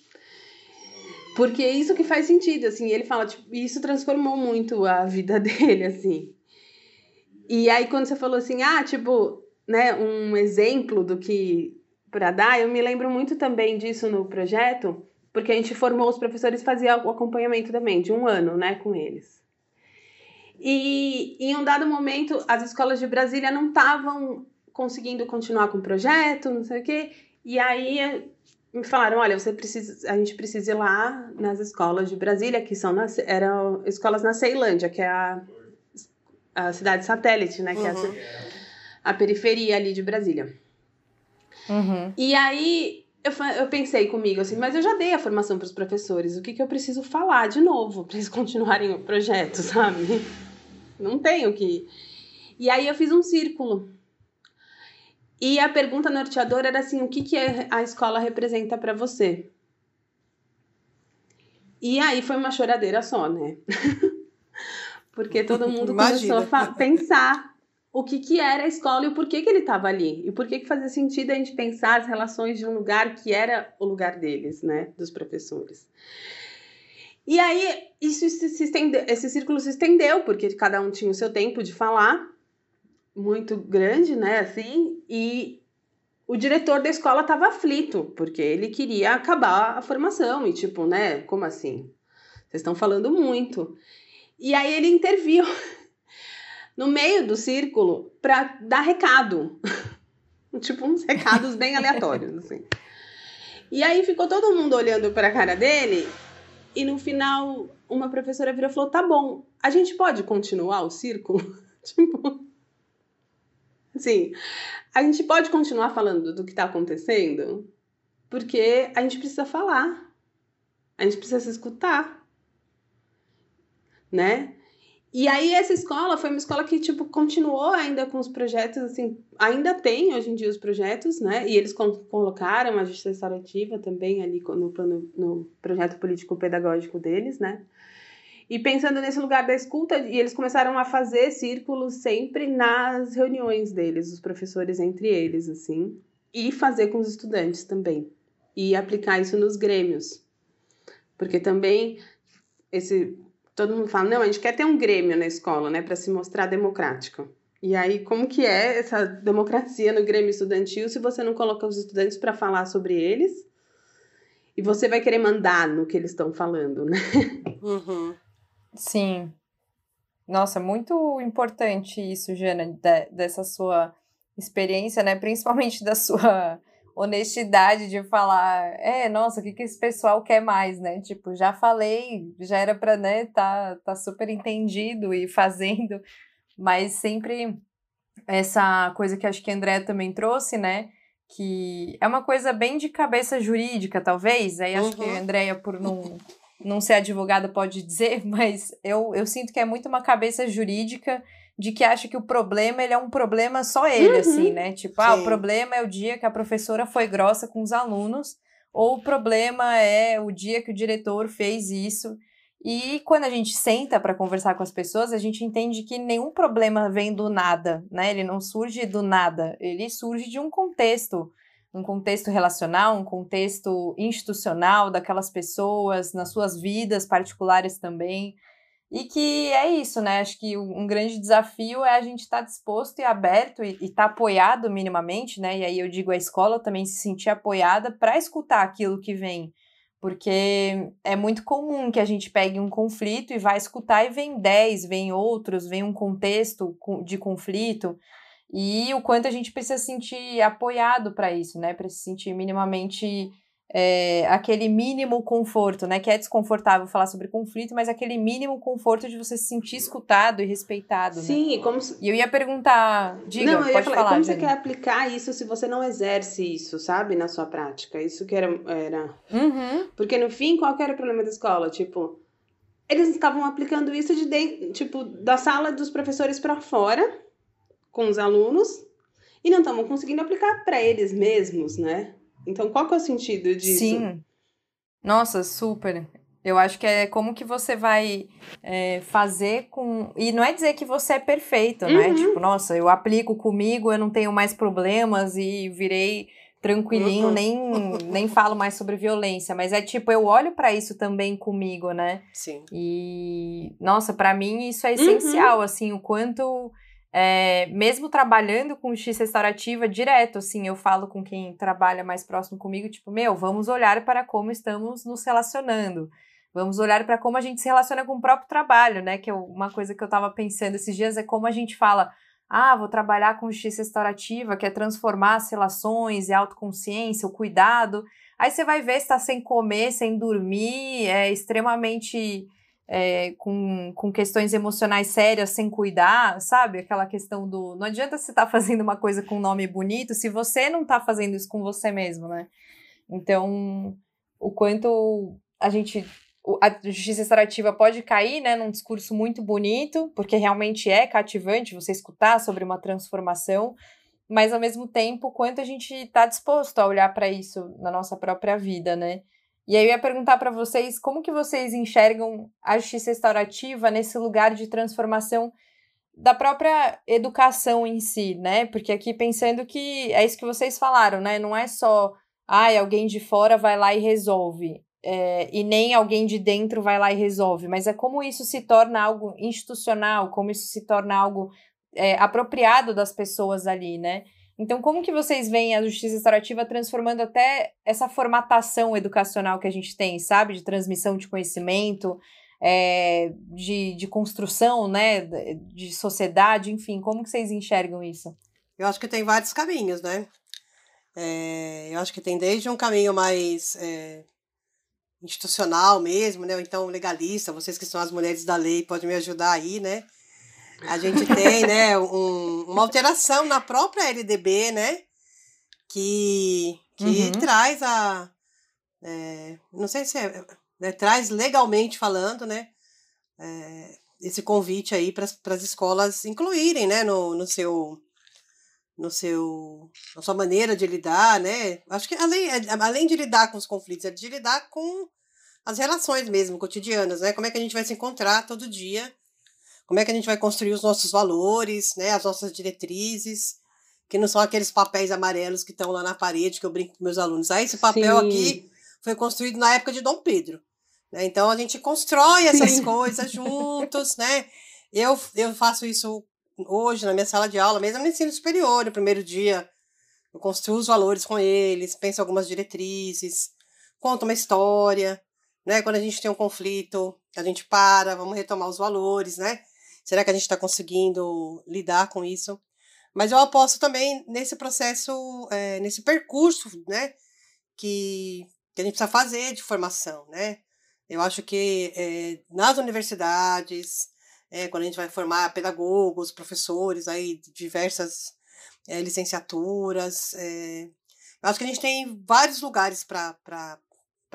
Porque é isso que faz sentido, assim, ele fala, tipo, isso transformou muito a vida dele, assim. E aí quando você falou assim, ah, tipo, né, um exemplo do que para dar, eu me lembro muito também disso no projeto, porque a gente formou os professores fazia o acompanhamento também, de um ano, né, com eles. E em um dado momento, as escolas de Brasília não estavam conseguindo continuar com o projeto, não sei o quê, e aí me falaram, olha, você precisa, a gente precisa ir lá nas escolas de Brasília, que são nas, eram escolas na Ceilândia, que é a, a cidade satélite, né, que é a, uhum. a periferia ali de Brasília. Uhum. E aí eu, eu pensei comigo assim, mas eu já dei a formação para os professores, o que, que eu preciso falar de novo para eles continuarem o projeto, sabe? Não tenho que. E aí eu fiz um círculo. E a pergunta norteadora era assim: o que, que a escola representa para você? E aí foi uma choradeira só, né? Porque todo mundo Imagina. começou a pensar o que, que era a escola e o porquê que ele estava ali. E por que fazia sentido a gente pensar as relações de um lugar que era o lugar deles, né? Dos professores. E aí, isso se estendeu, esse círculo se estendeu, porque cada um tinha o seu tempo de falar, muito grande, né? Assim, e o diretor da escola estava aflito, porque ele queria acabar a formação. E tipo, né? Como assim? Vocês estão falando muito. E aí ele interviu no meio do círculo para dar recado. tipo, uns recados bem aleatórios, assim. E aí ficou todo mundo olhando para a cara dele e no final uma professora virou e falou: "Tá bom, a gente pode continuar o círculo?" tipo, assim, a gente pode continuar falando do que está acontecendo? Porque a gente precisa falar. A gente precisa se escutar. Né? E aí essa escola foi uma escola que, tipo, continuou ainda com os projetos, assim, ainda tem hoje em dia os projetos, né? E eles colocaram a justiça restaurativa também ali no, no, no projeto político-pedagógico deles, né? E pensando nesse lugar da escuta, e eles começaram a fazer círculos sempre nas reuniões deles, os professores entre eles, assim, e fazer com os estudantes também. E aplicar isso nos grêmios. Porque também esse todo mundo fala, não, a gente quer ter um grêmio na escola, né, para se mostrar democrático. E aí, como que é essa democracia no grêmio estudantil se você não coloca os estudantes para falar sobre eles? E você vai querer mandar no que eles estão falando, né? Uhum. Sim. Nossa, muito importante isso, Jana, de, dessa sua experiência, né? Principalmente da sua honestidade de falar, é, nossa, o que, que esse pessoal quer mais, né? Tipo, já falei, já era para, né, tá, tá super entendido e fazendo, mas sempre essa coisa que acho que a André também trouxe, né? Que é uma coisa bem de cabeça jurídica, talvez. Aí acho uhum. que a Andrea, por não, não ser advogada, pode dizer, mas eu, eu sinto que é muito uma cabeça jurídica de que acha que o problema ele é um problema só ele, uhum. assim, né? Tipo, Sim. ah, o problema é o dia que a professora foi grossa com os alunos, ou o problema é o dia que o diretor fez isso. E quando a gente senta para conversar com as pessoas, a gente entende que nenhum problema vem do nada, né? Ele não surge do nada, ele surge de um contexto, um contexto relacional, um contexto institucional daquelas pessoas, nas suas vidas particulares também. E que é isso, né? Acho que um grande desafio é a gente estar tá disposto e aberto e estar tá apoiado minimamente, né? E aí eu digo a escola também se sentir apoiada para escutar aquilo que vem. Porque é muito comum que a gente pegue um conflito e vá escutar e vem dez, vem outros, vem um contexto de conflito. E o quanto a gente precisa se sentir apoiado para isso, né? Para se sentir minimamente é, aquele mínimo conforto, né? Que é desconfortável falar sobre conflito, mas aquele mínimo conforto de você se sentir escutado e respeitado. Né? Sim, né? como se... E eu ia perguntar, diga, não, eu pode falar, falar como você quer aplicar isso se você não exerce isso, sabe, na sua prática? Isso que era, era... Uhum. porque no fim qual era o problema da escola, tipo eles estavam aplicando isso de dentro, tipo da sala dos professores para fora com os alunos e não estavam conseguindo aplicar para eles mesmos, né? Então, qual que é o sentido disso? Sim. Nossa, super. Eu acho que é como que você vai é, fazer com. E não é dizer que você é perfeito, né? Uhum. Tipo, nossa, eu aplico comigo, eu não tenho mais problemas e virei tranquilinho, uhum. nem, nem falo mais sobre violência. Mas é tipo, eu olho para isso também comigo, né? Sim. E, nossa, para mim isso é essencial, uhum. assim, o quanto é, mesmo trabalhando com justiça restaurativa direto, assim, eu falo com quem trabalha mais próximo comigo, tipo, meu, vamos olhar para como estamos nos relacionando. Vamos olhar para como a gente se relaciona com o próprio trabalho, né? Que é uma coisa que eu estava pensando esses dias, é como a gente fala, ah, vou trabalhar com justiça restaurativa, que é transformar as relações e a autoconsciência, o cuidado. Aí você vai ver se está sem comer, sem dormir, é extremamente é, com, com questões emocionais sérias sem cuidar, sabe? Aquela questão do. Não adianta você estar tá fazendo uma coisa com um nome bonito se você não está fazendo isso com você mesmo, né? Então, o quanto a gente. A justiça restaurativa pode cair né, num discurso muito bonito, porque realmente é cativante você escutar sobre uma transformação, mas ao mesmo tempo, quanto a gente está disposto a olhar para isso na nossa própria vida, né? E aí eu ia perguntar para vocês como que vocês enxergam a justiça restaurativa nesse lugar de transformação da própria educação em si, né? Porque aqui pensando que é isso que vocês falaram, né? Não é só, ai, ah, alguém de fora vai lá e resolve. É, e nem alguém de dentro vai lá e resolve, mas é como isso se torna algo institucional, como isso se torna algo é, apropriado das pessoas ali, né? Então, como que vocês veem a justiça restaurativa transformando até essa formatação educacional que a gente tem, sabe? De transmissão de conhecimento, é, de, de construção, né? De sociedade, enfim, como que vocês enxergam isso? Eu acho que tem vários caminhos, né? É, eu acho que tem desde um caminho mais é, institucional mesmo, né? Ou então legalista, vocês que são as mulheres da lei podem me ajudar aí, né? A gente tem, né, um, uma alteração na própria LDB, né? Que, que uhum. traz a. É, não sei se é. Né, traz legalmente falando, né? É, esse convite aí para as escolas incluírem, né, no, no seu no seu na sua maneira de lidar, né? Acho que além, é, além de lidar com os conflitos, é de lidar com as relações mesmo cotidianas, né? Como é que a gente vai se encontrar todo dia como é que a gente vai construir os nossos valores, né, as nossas diretrizes, que não são aqueles papéis amarelos que estão lá na parede que eu brinco com meus alunos. Ah, esse papel Sim. aqui foi construído na época de Dom Pedro. Né? Então a gente constrói essas Sim. coisas juntos, né? Eu, eu faço isso hoje na minha sala de aula, mesmo no ensino superior, no primeiro dia. Eu construo os valores com eles, penso algumas diretrizes, conto uma história, né? Quando a gente tem um conflito, a gente para, vamos retomar os valores, né? Será que a gente está conseguindo lidar com isso? Mas eu aposto também nesse processo, é, nesse percurso, né? Que, que a gente precisa fazer de formação, né? Eu acho que é, nas universidades, é, quando a gente vai formar pedagogos, professores, aí diversas é, licenciaturas, eu acho que a gente tem vários lugares para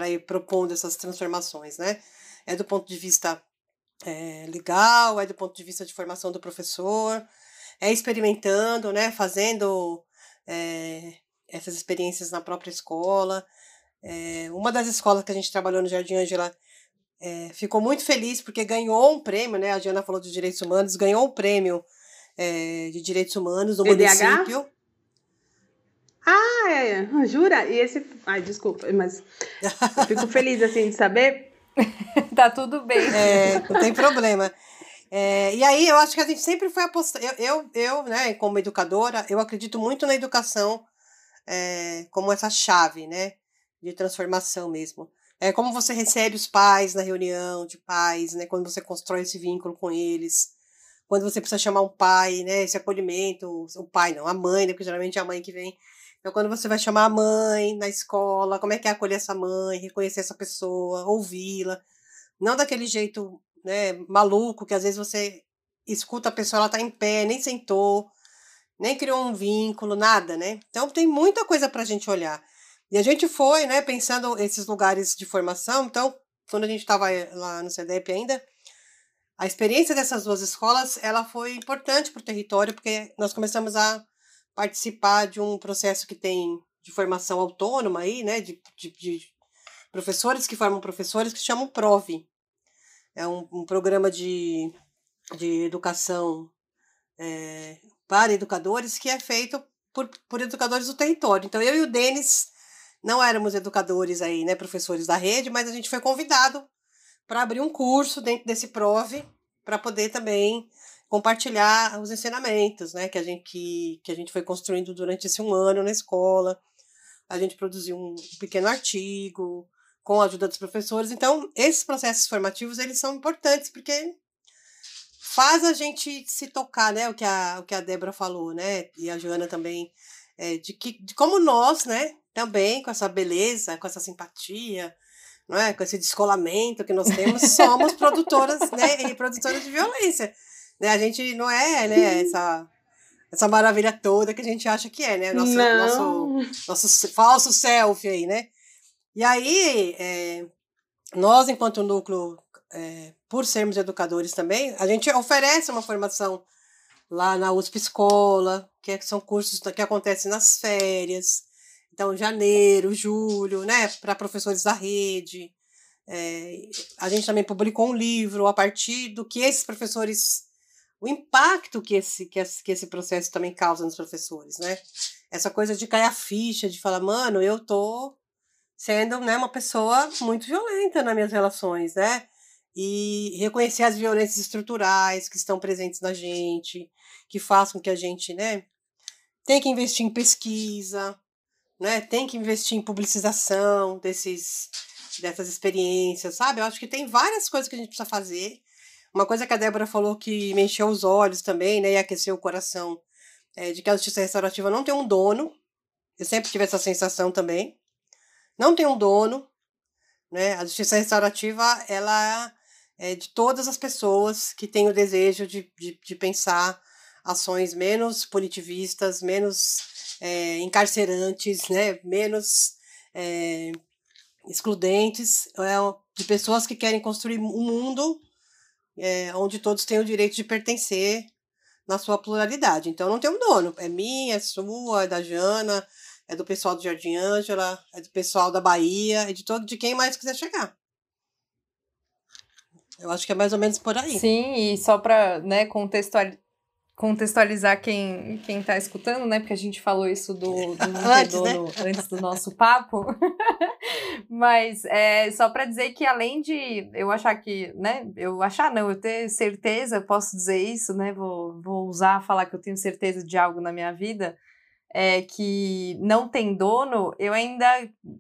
ir propondo essas transformações, né? É do ponto de vista é, legal, é do ponto de vista de formação do professor, é experimentando, né, fazendo é, essas experiências na própria escola. É, uma das escolas que a gente trabalhou no Jardim Ângela é, ficou muito feliz porque ganhou um prêmio, né? A Diana falou de direitos humanos, ganhou um prêmio é, de direitos humanos no EDH? município. Ah, é, jura? E esse. Ai, desculpa, mas fico feliz assim de saber tá tudo bem. É, não tem problema. É, e aí eu acho que a gente sempre foi apostar. Eu, eu, eu, né, como educadora, eu acredito muito na educação é, como essa chave, né? De transformação mesmo. É como você recebe os pais na reunião de pais, né? Quando você constrói esse vínculo com eles. Quando você precisa chamar um pai, né? Esse acolhimento, o pai não, a mãe, né? Porque geralmente é a mãe que vem. Então, quando você vai chamar a mãe na escola, como é que é acolher essa mãe, reconhecer essa pessoa, ouvi-la. Não daquele jeito né, maluco, que às vezes você escuta a pessoa, ela tá em pé, nem sentou, nem criou um vínculo, nada, né? Então tem muita coisa para a gente olhar. E a gente foi, né, pensando esses lugares de formação. Então, quando a gente estava lá no CEDEP ainda, a experiência dessas duas escolas, ela foi importante para o território, porque nós começamos a participar de um processo que tem de formação autônoma aí, né, de, de, de professores que formam professores, que chamam PROVE, é um, um programa de, de educação é, para educadores que é feito por, por educadores do território. Então, eu e o Denis não éramos educadores aí, né, professores da rede, mas a gente foi convidado para abrir um curso dentro desse PROVE para poder também compartilhar os ensinamentos, né, que a gente que, que a gente foi construindo durante esse um ano na escola. A gente produziu um pequeno artigo, com a ajuda dos professores. Então, esses processos formativos, eles são importantes, porque faz a gente se tocar, né? O que a, o que a Débora falou, né? E a Joana também, é, de, que, de como nós, né? Também, com essa beleza, com essa simpatia, não é? com esse descolamento que nós temos, somos produtoras né? e produtoras de violência. Né? A gente não é né? essa, essa maravilha toda que a gente acha que é, né? Nosso, nosso, nosso falso selfie aí, né? E aí, é, nós, enquanto núcleo, é, por sermos educadores também, a gente oferece uma formação lá na USP Escola, que é, são cursos que acontecem nas férias. Então, janeiro, julho, né, para professores da rede. É, a gente também publicou um livro a partir do que esses professores, o impacto que esse, que esse, que esse processo também causa nos professores, né? Essa coisa de cair a ficha, de falar, mano, eu tô sendo né, uma pessoa muito violenta nas minhas relações, né? E reconhecer as violências estruturais que estão presentes na gente, que fazem com que a gente, né, tem que investir em pesquisa, né? Tem que investir em publicização desses dessas experiências, sabe? Eu acho que tem várias coisas que a gente precisa fazer. Uma coisa que a Débora falou que me encheu os olhos também, né, e aqueceu o coração, é de que a justiça restaurativa não tem um dono. Eu sempre tive essa sensação também não tem um dono, né? A justiça restaurativa, ela é de todas as pessoas que têm o desejo de, de, de pensar ações menos punitivistas, menos é, encarcerantes, né? Menos é, excludentes, é, de pessoas que querem construir um mundo é, onde todos têm o direito de pertencer na sua pluralidade. Então não tem um dono, é minha, é sua, é da Jana, é do pessoal do Jardim Ângela, é do pessoal da Bahia, é de todo de quem mais quiser chegar. Eu acho que é mais ou menos por aí. Sim, e só para né, contextualizar quem, quem tá escutando, né? Porque a gente falou isso do, do antes, né? antes do nosso papo. Mas é só para dizer que além de eu achar que, né? Eu achar não, eu ter certeza, posso dizer isso, né? Vou, vou usar falar que eu tenho certeza de algo na minha vida é, que não tem dono, eu ainda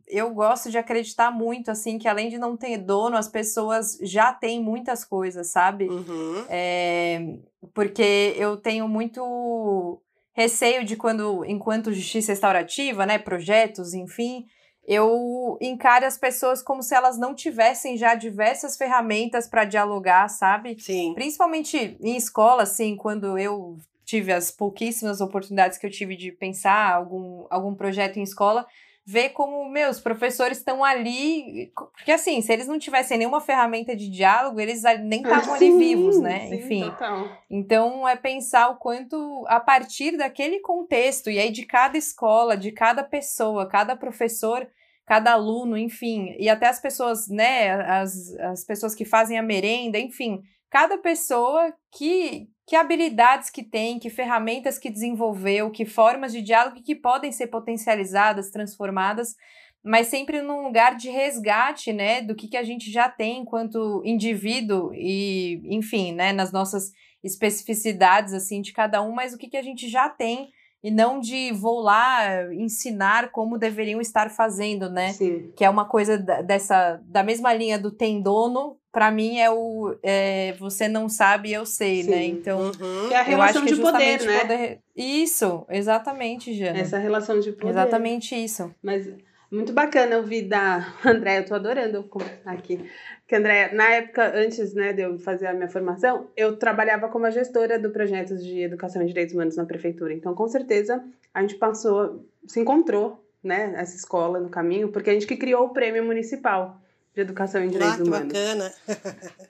eu gosto de acreditar muito assim que além de não ter dono, as pessoas já têm muitas coisas, sabe? Uhum. É, porque eu tenho muito receio de quando, enquanto justiça restaurativa, né, projetos, enfim, eu encaro as pessoas como se elas não tivessem já diversas ferramentas para dialogar, sabe? Sim. Principalmente em escola, assim, quando eu tive as pouquíssimas oportunidades que eu tive de pensar algum, algum projeto em escola, ver como, meus professores estão ali. Porque, assim, se eles não tivessem nenhuma ferramenta de diálogo, eles nem estavam ali vivos, né? Sim, Enfim. Total. Então, é pensar o quanto, a partir daquele contexto, e aí de cada escola, de cada pessoa, cada professor. Cada aluno, enfim, e até as pessoas, né, as, as pessoas que fazem a merenda, enfim, cada pessoa que, que habilidades que tem, que ferramentas que desenvolveu, que formas de diálogo que podem ser potencializadas, transformadas, mas sempre num lugar de resgate, né, do que, que a gente já tem enquanto indivíduo e, enfim, né, nas nossas especificidades, assim, de cada um, mas o que, que a gente já tem e não de vou lá ensinar como deveriam estar fazendo, né? Sim. Que é uma coisa dessa, da mesma linha do tem dono, para mim é o é, você não sabe, eu sei, né? Sim. né? Então, uhum. é a relação de poder, né? Poder... Isso, exatamente, Jana. Essa relação de poder. Exatamente isso. Mas muito bacana ouvir da André, eu tô adorando aqui. Que André, na época, antes né, de eu fazer a minha formação, eu trabalhava como gestora do projeto de educação e direitos humanos na prefeitura. Então, com certeza, a gente passou, se encontrou, né, essa escola no caminho, porque a gente que criou o prêmio municipal de educação e direitos ah, que humanos. bacana.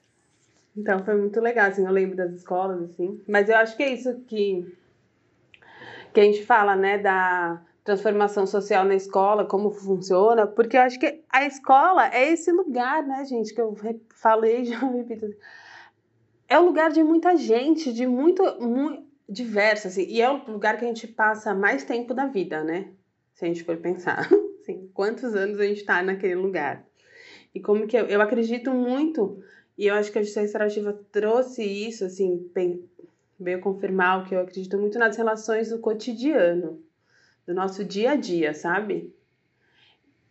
então, foi muito legal, assim, eu lembro das escolas, assim. Mas eu acho que é isso que, que a gente fala, né, da transformação social na escola, como funciona, porque eu acho que a escola é esse lugar, né, gente, que eu falei já repito. É o lugar de muita gente, de muito, muito diverso, assim, e é o lugar que a gente passa mais tempo da vida, né? Se a gente for pensar, assim, quantos anos a gente está naquele lugar. E como que eu, eu acredito muito, e eu acho que a justiça restaurativa trouxe isso, assim, bem, veio confirmar o que eu acredito muito nas relações do cotidiano do nosso dia a dia, sabe?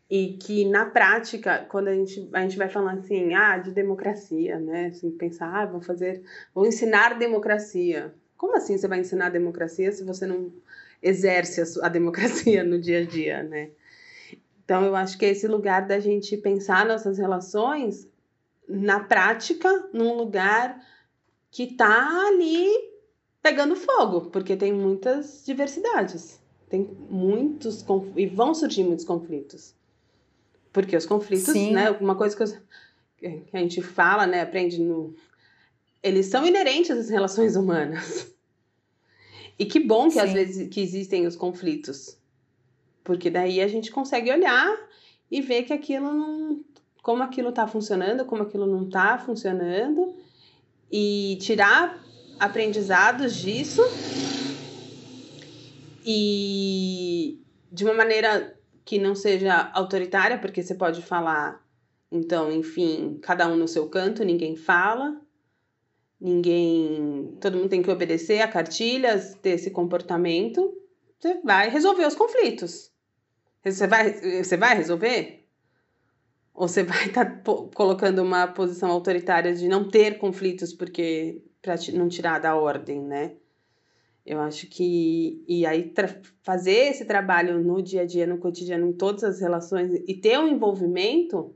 E que na prática, quando a gente, a gente vai falar assim, ah, de democracia, né? Assim, pensar, ah, vou fazer, vou ensinar democracia. Como assim você vai ensinar democracia se você não exerce a, a democracia no dia a dia, né? Então, eu acho que é esse lugar da gente pensar nossas relações na prática, num lugar que tá ali pegando fogo, porque tem muitas diversidades. Tem muitos e vão surgir muitos conflitos. Porque os conflitos, Sim. né, uma coisa que, eu, que a gente fala, né, aprende no eles são inerentes às relações humanas. E que bom que Sim. às vezes que existem os conflitos. Porque daí a gente consegue olhar e ver que aquilo não como aquilo está funcionando, como aquilo não está funcionando e tirar aprendizados disso e de uma maneira que não seja autoritária, porque você pode falar, então, enfim, cada um no seu canto, ninguém fala, ninguém. Todo mundo tem que obedecer a cartilhas, ter esse comportamento. Você vai resolver os conflitos. Você vai, você vai resolver? Ou você vai estar tá colocando uma posição autoritária de não ter conflitos porque para não tirar da ordem, né? Eu acho que. E aí, fazer esse trabalho no dia a dia, no cotidiano, em todas as relações, e ter um envolvimento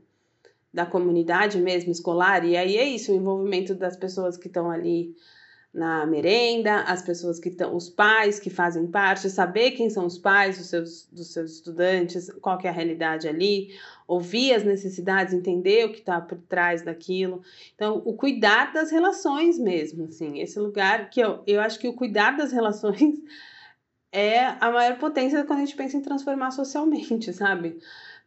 da comunidade mesmo escolar, e aí é isso, o envolvimento das pessoas que estão ali na merenda, as pessoas que estão, os pais que fazem parte, saber quem são os pais dos seus, dos seus estudantes, qual é a realidade ali, ouvir as necessidades, entender o que está por trás daquilo. Então, o cuidar das relações mesmo, assim, esse lugar que eu, eu acho que o cuidar das relações é a maior potência quando a gente pensa em transformar socialmente, sabe?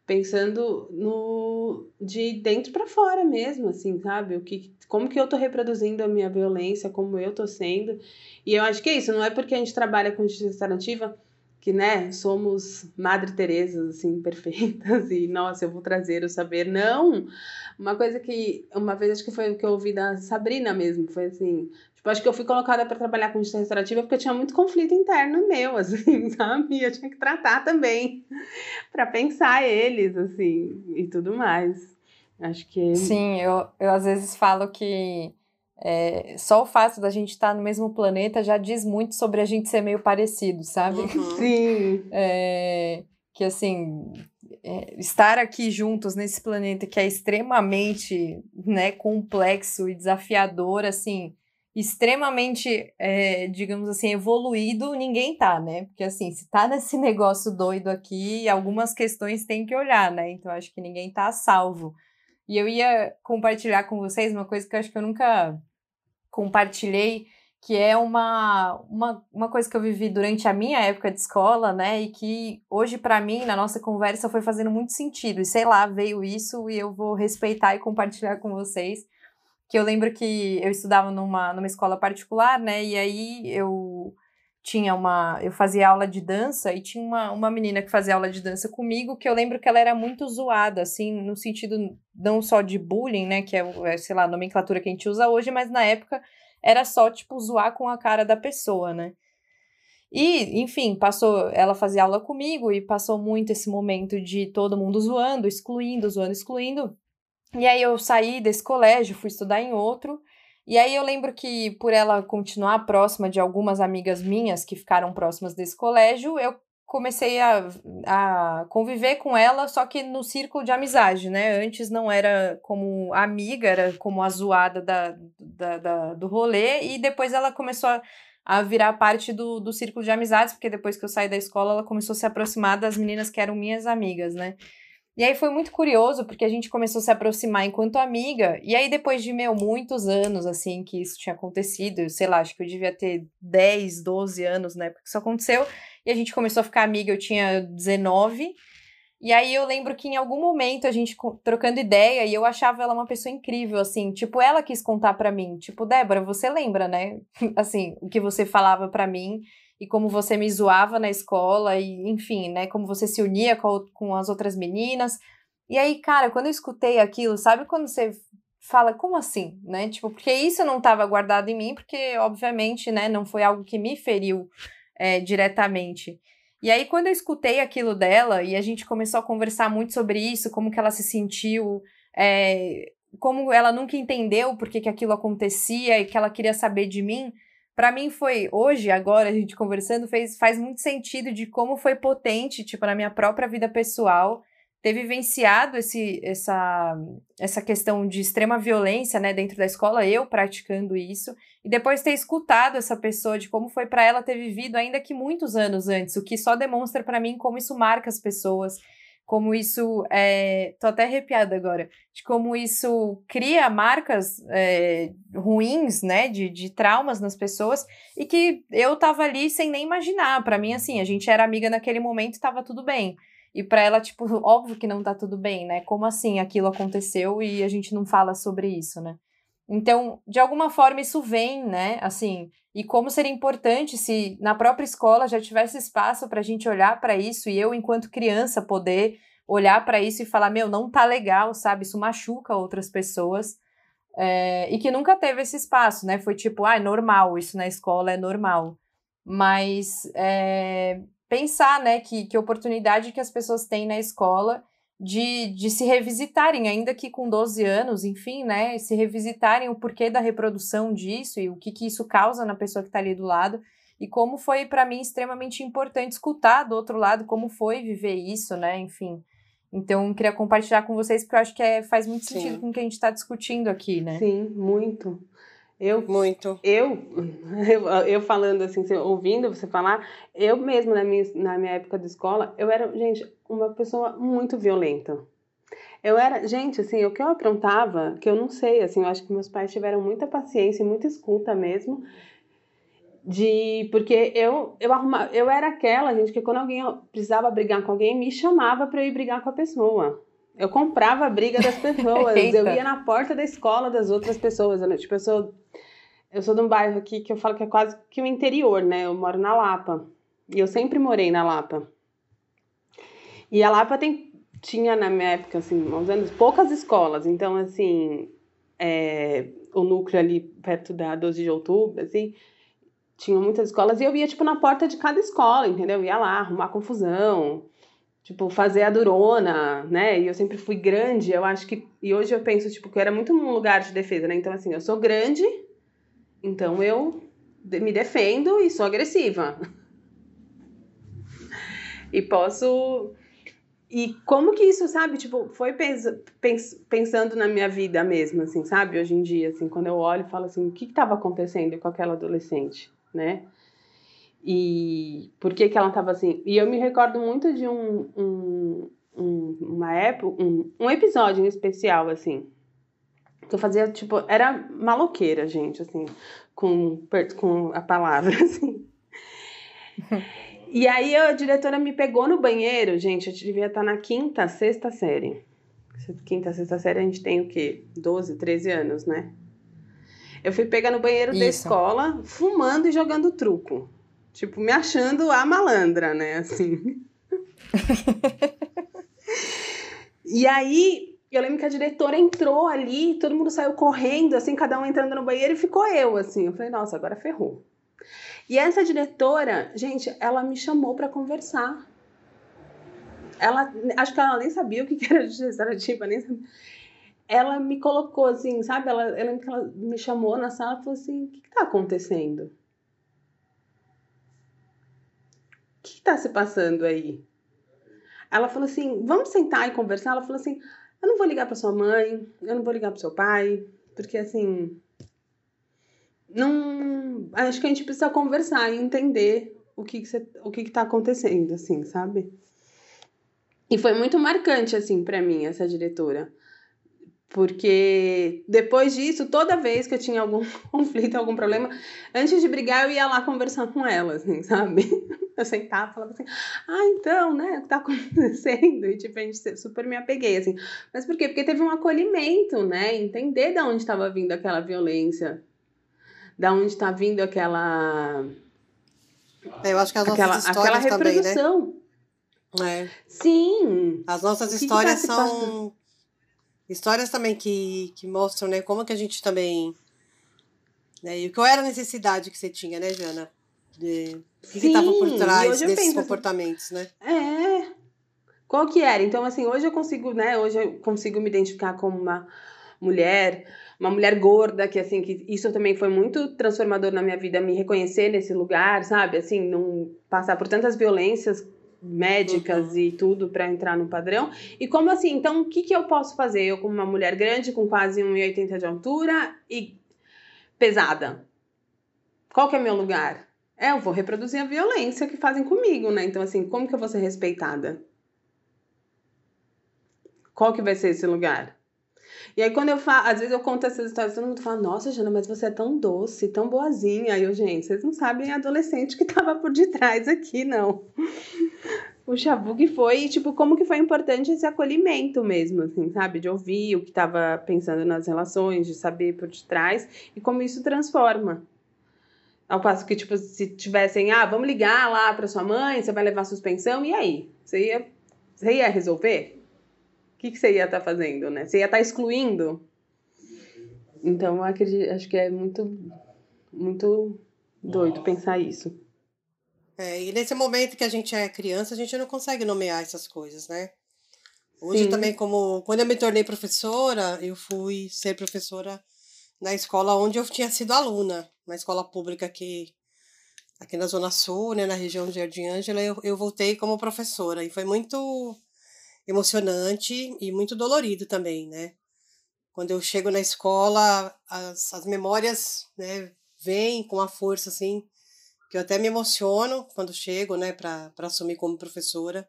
Pensando no de dentro para fora mesmo, assim, sabe? O que, como que eu tô reproduzindo a minha violência, como eu tô sendo. E eu acho que é isso, não é porque a gente trabalha com justiça restaurativa que, né, somos Madre Teresas, assim, perfeitas e, nossa, eu vou trazer o saber. Não! Uma coisa que, uma vez, acho que foi o que eu ouvi da Sabrina mesmo, foi assim, Tipo, acho que eu fui colocada para trabalhar com justiça restaurativa porque eu tinha muito conflito interno meu, assim, sabe? Eu tinha que tratar também para pensar eles, assim, e tudo mais. Acho que. Sim, eu, eu às vezes falo que é, só o fato da gente estar no mesmo planeta já diz muito sobre a gente ser meio parecido, sabe? Uhum. Sim. É, que assim, é, estar aqui juntos nesse planeta que é extremamente né, complexo e desafiador, assim extremamente, é, digamos assim, evoluído, ninguém tá, né? Porque assim, se tá nesse negócio doido aqui, algumas questões tem que olhar, né? Então acho que ninguém tá salvo. E eu ia compartilhar com vocês uma coisa que eu acho que eu nunca compartilhei, que é uma, uma, uma coisa que eu vivi durante a minha época de escola, né? E que hoje, para mim, na nossa conversa, foi fazendo muito sentido. E sei lá, veio isso e eu vou respeitar e compartilhar com vocês que eu lembro que eu estudava numa, numa escola particular, né? E aí eu tinha uma. Eu fazia aula de dança e tinha uma, uma menina que fazia aula de dança comigo que eu lembro que ela era muito zoada, assim, no sentido não só de bullying, né? Que é, é sei lá, a nomenclatura que a gente usa hoje, mas na época era só, tipo, zoar com a cara da pessoa, né? E, enfim, passou, ela fazia aula comigo e passou muito esse momento de todo mundo zoando, excluindo, zoando, excluindo. E aí eu saí desse colégio, fui estudar em outro. E aí eu lembro que por ela continuar próxima de algumas amigas minhas que ficaram próximas desse colégio, eu comecei a, a conviver com ela, só que no círculo de amizade, né? Antes não era como amiga, era como a zoada da, da, da do rolê, e depois ela começou a, a virar parte do, do círculo de amizades, porque depois que eu saí da escola, ela começou a se aproximar das meninas que eram minhas amigas, né? E aí foi muito curioso, porque a gente começou a se aproximar enquanto amiga, e aí depois de, meu, muitos anos, assim, que isso tinha acontecido, sei lá, acho que eu devia ter 10, 12 anos, né, porque isso aconteceu, e a gente começou a ficar amiga, eu tinha 19, e aí eu lembro que em algum momento a gente trocando ideia, e eu achava ela uma pessoa incrível, assim, tipo, ela quis contar para mim, tipo, Débora, você lembra, né, assim, o que você falava para mim, e como você me zoava na escola, e enfim, né? Como você se unia com, com as outras meninas. E aí, cara, quando eu escutei aquilo, sabe quando você fala, como assim, né? Tipo, porque isso não estava guardado em mim, porque, obviamente, né, não foi algo que me feriu é, diretamente. E aí, quando eu escutei aquilo dela e a gente começou a conversar muito sobre isso, como que ela se sentiu, é, como ela nunca entendeu por que, que aquilo acontecia e que ela queria saber de mim, para mim foi hoje, agora a gente conversando, fez, faz muito sentido de como foi potente, tipo, na minha própria vida pessoal, ter vivenciado esse, essa, essa questão de extrema violência, né, dentro da escola, eu praticando isso, e depois ter escutado essa pessoa de como foi para ela ter vivido, ainda que muitos anos antes, o que só demonstra para mim como isso marca as pessoas, como isso é. Tô até arrepiada agora, de como isso cria marcas é, ruins, né? De, de traumas nas pessoas, e que eu tava ali sem nem imaginar. para mim, assim, a gente era amiga naquele momento tava tudo bem. E para ela, tipo, óbvio que não tá tudo bem, né? Como assim aquilo aconteceu e a gente não fala sobre isso, né? Então, de alguma forma, isso vem, né? Assim, e como seria importante se na própria escola já tivesse espaço para a gente olhar para isso e eu, enquanto criança, poder olhar para isso e falar: meu, não tá legal, sabe? Isso machuca outras pessoas. É, e que nunca teve esse espaço, né? Foi tipo, ah, é normal, isso na escola é normal. Mas é, pensar, né, que, que oportunidade que as pessoas têm na escola de, de se revisitarem, ainda que com 12 anos, enfim, né, se revisitarem o porquê da reprodução disso e o que, que isso causa na pessoa que está ali do lado. E como foi para mim extremamente importante escutar do outro lado como foi viver isso, né? Enfim. Então, queria compartilhar com vocês, porque eu acho que é, faz muito sentido Sim. com o que a gente está discutindo aqui, né? Sim, muito. Eu, Muito. Eu, eu, eu falando assim, ouvindo você falar, eu mesmo na minha, na minha época de escola, eu era, gente, uma pessoa muito violenta. Eu era, gente, assim, o que eu aprontava, que eu não sei, assim, eu acho que meus pais tiveram muita paciência e muita escuta mesmo, de porque eu eu arrumava, eu era aquela gente que quando alguém precisava brigar com alguém me chamava para eu ir brigar com a pessoa. Eu comprava a briga das pessoas, eu ia na porta da escola das outras pessoas, né? tipo eu sou eu sou de um bairro aqui que eu falo que é quase que o interior, né? Eu moro na Lapa. E eu sempre morei na Lapa. E a Lapa tem, tinha na minha época, assim, uns anos, poucas escolas. Então, assim, é, o núcleo ali perto da 12 de outubro, assim, tinha muitas escolas. E eu ia, tipo, na porta de cada escola, entendeu? Eu ia lá arrumar confusão, tipo, fazer a durona, né? E eu sempre fui grande, eu acho que. E hoje eu penso, tipo, que eu era muito um lugar de defesa, né? Então, assim, eu sou grande então eu me defendo e sou agressiva. e posso. E como que isso, sabe, tipo, foi pens pens pensando na minha vida mesmo, assim, sabe, hoje em dia, assim, quando eu olho e falo assim, o que estava acontecendo com aquela adolescente, né? E por que que ela estava assim? E eu me recordo muito de um, um, um uma época, um, um episódio em especial, assim, que eu fazia, tipo, era maloqueira, gente, assim, com, com a palavra, assim. e aí a diretora me pegou no banheiro, gente, eu devia estar na quinta, sexta série. Quinta, sexta série a gente tem o quê? 12, 13 anos, né? Eu fui pegar no banheiro Isso. da escola, fumando e jogando truco. Tipo, me achando a malandra, né? Assim. e aí, eu lembro que a diretora entrou ali, todo mundo saiu correndo, assim, cada um entrando no banheiro e ficou eu, assim. Eu falei, nossa, agora ferrou. E essa diretora, gente, ela me chamou para conversar. Ela, acho que ela nem sabia o que era justiça restaurativa, nem sabia. Ela me colocou assim, sabe? Ela, eu lembro que ela me chamou na sala e falou assim: o que está acontecendo? O que está se passando aí? Ela falou assim: vamos sentar e conversar. Ela falou assim: eu não vou ligar para sua mãe, eu não vou ligar para seu pai, porque assim, não, acho que a gente precisa conversar e entender o que que, você, o que que tá acontecendo, assim, sabe? E foi muito marcante, assim, para mim, essa diretora. Porque depois disso, toda vez que eu tinha algum conflito, algum problema, antes de brigar, eu ia lá conversar com ela, assim, sabe? Eu sentava e falava assim, ah, então, né, o que tá acontecendo? E, tipo, a gente super me apeguei, assim. Mas por quê? Porque teve um acolhimento, né? Entender de onde estava vindo aquela violência da onde está vindo aquela. É, eu acho que as aquela, nossas histórias aquela reprodução. também, né? É. Sim. As nossas histórias que que tá são histórias também que, que mostram, né, como que a gente também né, e qual era a necessidade que você tinha, né, Jana? De, o que estava por trás desses assim, comportamentos, né? É. Qual que era? Então, assim, hoje eu consigo, né? Hoje eu consigo me identificar como uma mulher uma mulher gorda, que assim, que isso também foi muito transformador na minha vida, me reconhecer nesse lugar, sabe? Assim, não passar por tantas violências médicas uhum. e tudo para entrar no padrão. E como assim, então o que, que eu posso fazer? Eu, como uma mulher grande, com quase 1,80 de altura e pesada. Qual que é meu lugar? É, eu vou reproduzir a violência que fazem comigo, né? Então, assim, como que eu vou ser respeitada? Qual que vai ser esse lugar? E aí, quando eu falo, às vezes eu conto essas histórias, todo mundo fala, nossa, Jana, mas você é tão doce, tão boazinha. Aí eu, gente, vocês não sabem a adolescente que tava por detrás aqui, não. o Chabug foi, tipo, como que foi importante esse acolhimento mesmo, assim, sabe? De ouvir o que tava pensando nas relações, de saber por detrás e como isso transforma. Ao passo que, tipo, se tivessem, ah, vamos ligar lá para sua mãe, você vai levar suspensão, e aí? Você ia, você ia resolver? O que, que você ia estar tá fazendo, né? Você ia estar tá excluindo. Então, acredito, acho que é muito, muito doido pensar isso. É, e nesse momento que a gente é criança, a gente não consegue nomear essas coisas, né? Hoje Sim. também, como quando eu me tornei professora, eu fui ser professora na escola onde eu tinha sido aluna, na escola pública aqui, aqui na Zona Sul, né, na região de Jardim Ângela, eu, eu voltei como professora. E foi muito emocionante e muito dolorido também, né? Quando eu chego na escola, as, as memórias, né, vêm com a força, assim, que eu até me emociono quando chego, né, para assumir como professora.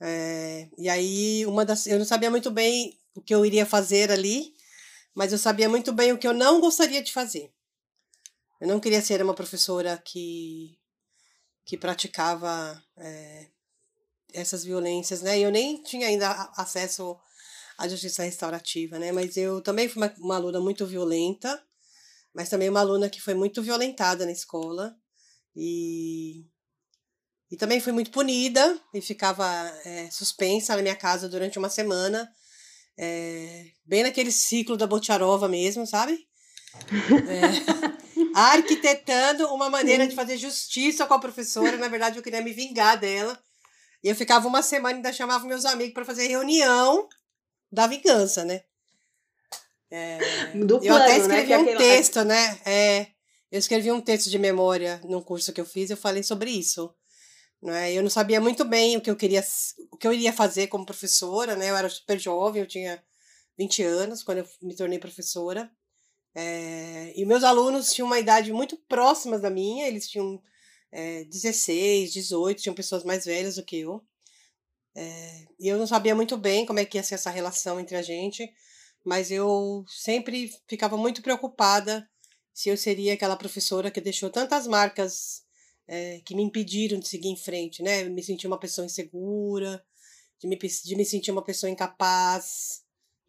É, e aí, uma das. Eu não sabia muito bem o que eu iria fazer ali, mas eu sabia muito bem o que eu não gostaria de fazer. Eu não queria ser uma professora que, que praticava é, essas violências, né? Eu nem tinha ainda acesso à justiça restaurativa, né? Mas eu também fui uma, uma aluna muito violenta, mas também uma aluna que foi muito violentada na escola e e também fui muito punida e ficava é, suspensa na minha casa durante uma semana, é, bem naquele ciclo da Bocharova mesmo, sabe? É, arquitetando uma maneira de fazer justiça com a professora. Na verdade, eu queria me vingar dela. E eu ficava uma semana e ainda chamava meus amigos para fazer reunião da vingança, né? É, Do plano, eu até né, escrevi né? um aquele... texto, né? É, eu escrevi um texto de memória num curso que eu fiz, eu falei sobre isso. Né? Eu não sabia muito bem o que eu queria, o que eu iria fazer como professora, né? Eu era super jovem, eu tinha 20 anos quando eu me tornei professora. É, e meus alunos tinham uma idade muito próxima da minha, eles tinham é, 16, 18, tinham pessoas mais velhas do que eu. É, e eu não sabia muito bem como é que ia ser essa relação entre a gente, mas eu sempre ficava muito preocupada se eu seria aquela professora que deixou tantas marcas é, que me impediram de seguir em frente, né? Me sentir uma pessoa insegura, de me, de me sentir uma pessoa incapaz,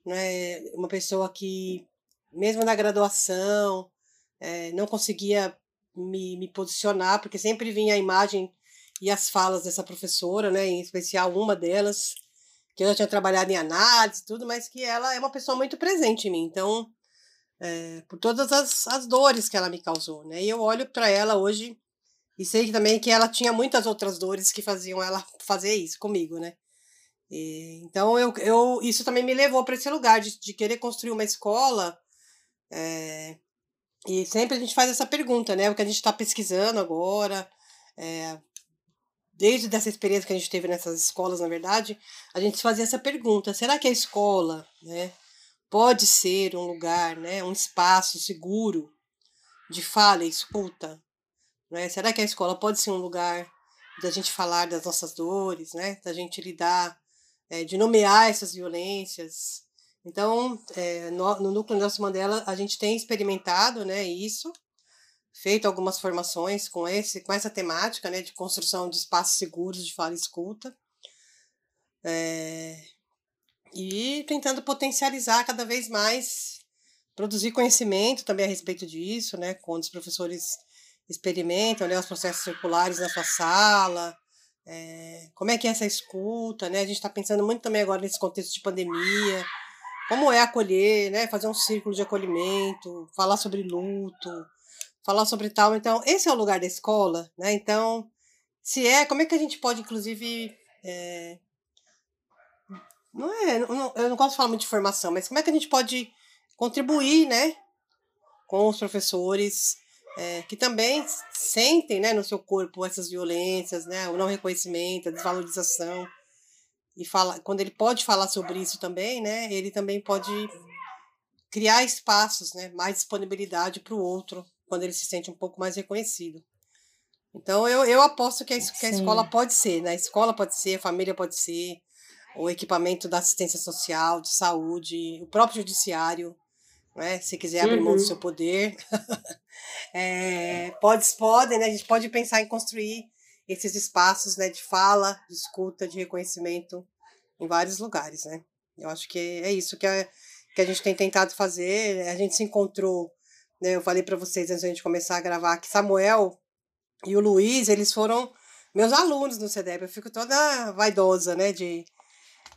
né? Uma pessoa que, mesmo na graduação, é, não conseguia me, me posicionar, porque sempre vinha a imagem e as falas dessa professora, né, em especial uma delas, que eu já tinha trabalhado em análise e tudo, mas que ela é uma pessoa muito presente em mim. Então, é, por todas as, as dores que ela me causou, né? E eu olho para ela hoje e sei também que ela tinha muitas outras dores que faziam ela fazer isso comigo, né? E, então, eu, eu, isso também me levou para esse lugar de, de querer construir uma escola. É, e sempre a gente faz essa pergunta, né? O que a gente está pesquisando agora, é, desde dessa experiência que a gente teve nessas escolas, na verdade, a gente fazia essa pergunta: será que a escola, né, pode ser um lugar, né, um espaço seguro de fala e escuta? Né? Será que a escola pode ser um lugar da gente falar das nossas dores, né, da gente lidar, é, de nomear essas violências? Então, é, no, no núcleo Nelson Mandela, a gente tem experimentado, né, isso feito algumas formações com esse com essa temática né, de construção de espaços seguros de fala e escuta. É, e tentando potencializar cada vez mais, produzir conhecimento também a respeito disso, né, quando os professores experimentam né, os processos circulares na sua sala, é, como é que é essa escuta, né? A gente está pensando muito também agora nesse contexto de pandemia, como é acolher, né? Fazer um círculo de acolhimento, falar sobre luto, falar sobre tal. Então, esse é o lugar da escola, né? Então, se é, como é que a gente pode, inclusive. É, não é, não, eu não gosto de falar muito de formação, mas como é que a gente pode contribuir, né? Com os professores é, que também sentem né, no seu corpo essas violências, né, o não reconhecimento, a desvalorização. E fala, quando ele pode falar sobre isso também, né, ele também pode criar espaços, né, mais disponibilidade para o outro quando ele se sente um pouco mais reconhecido. Então, eu, eu aposto que a, que a escola pode ser, né? A escola pode ser, a família pode ser, o equipamento da assistência social, de saúde, o próprio judiciário, né? Se quiser abrir mão do uhum. seu poder. é, pode, podem, né? A gente pode pensar em construir esses espaços né, de fala, de escuta, de reconhecimento em vários lugares, né? Eu acho que é isso que a, que a gente tem tentado fazer. A gente se encontrou né? Eu falei para vocês antes da gente começar a gravar que Samuel e o Luiz, eles foram meus alunos no CEDEP. Eu fico toda vaidosa, né? De,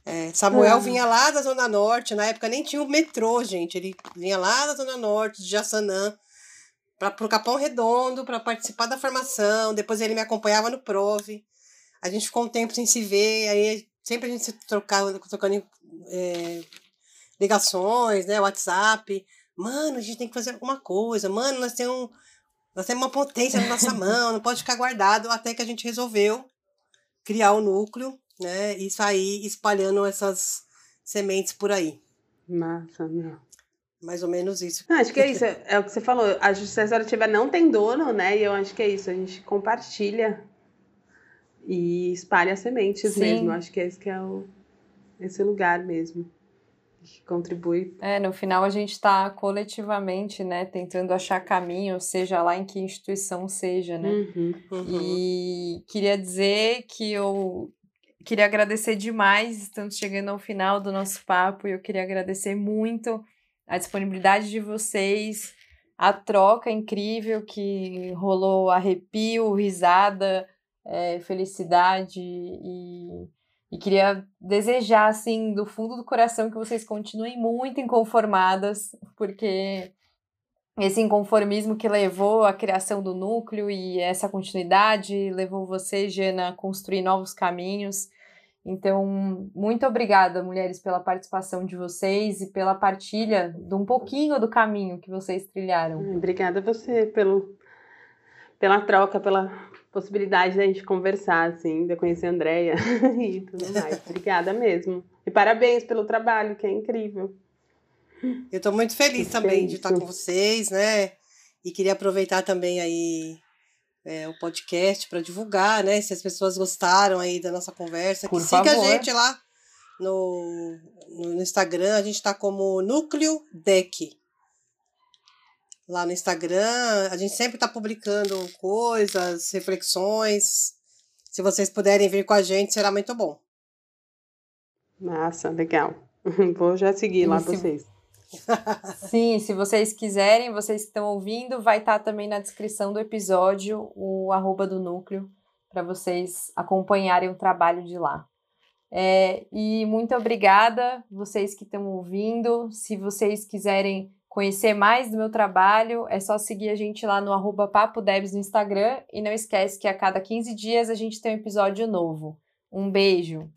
é, Samuel uhum. vinha lá da Zona Norte, na época nem tinha o metrô, gente. Ele vinha lá da Zona Norte, de Jaçanã, para o Capão Redondo, para participar da formação. Depois ele me acompanhava no PROV. A gente ficou um tempo sem se ver, aí sempre a gente se trocava, trocando é, ligações, né? WhatsApp mano, a gente tem que fazer alguma coisa, mano, nós temos, um, nós temos uma potência na nossa mão, não pode ficar guardado, até que a gente resolveu criar o um núcleo, né, e sair espalhando essas sementes por aí. Massa, meu. Mais ou menos isso. Não, acho que é isso, é o que você falou, a justiça restaurativa não tem dono, né, e eu acho que é isso, a gente compartilha e espalha sementes Sim. mesmo, acho que esse que é o, esse lugar mesmo que contribui. É, no final a gente está coletivamente, né, tentando achar caminho, seja lá em que instituição seja, né? Uhum, uhum. E queria dizer que eu queria agradecer demais, estamos chegando ao final do nosso papo e eu queria agradecer muito a disponibilidade de vocês, a troca incrível que rolou, arrepio, risada, é, felicidade e e queria desejar, assim, do fundo do coração que vocês continuem muito inconformadas, porque esse inconformismo que levou à criação do núcleo e essa continuidade levou você, Jana, a construir novos caminhos. Então, muito obrigada, mulheres, pela participação de vocês e pela partilha de um pouquinho do caminho que vocês trilharam. Obrigada a você pelo, pela troca, pela possibilidade da gente conversar, assim, de eu conhecer a Andrea e tudo mais. Obrigada mesmo. E parabéns pelo trabalho, que é incrível. Eu estou muito feliz também de estar com vocês, né? E queria aproveitar também aí é, o podcast para divulgar, né? Se as pessoas gostaram aí da nossa conversa, Por que favor. siga a gente lá no, no Instagram, a gente está como Núcleo Deck lá no Instagram. A gente sempre está publicando coisas, reflexões. Se vocês puderem vir com a gente, será muito bom. Massa, legal. Vou já seguir lá vocês. Sim, se vocês quiserem, vocês que estão ouvindo, vai estar tá também na descrição do episódio o arroba do núcleo para vocês acompanharem o trabalho de lá. É, e muito obrigada, vocês que estão ouvindo. Se vocês quiserem conhecer mais do meu trabalho, é só seguir a gente lá no arroba Papo Debs no Instagram. E não esquece que a cada 15 dias a gente tem um episódio novo. Um beijo!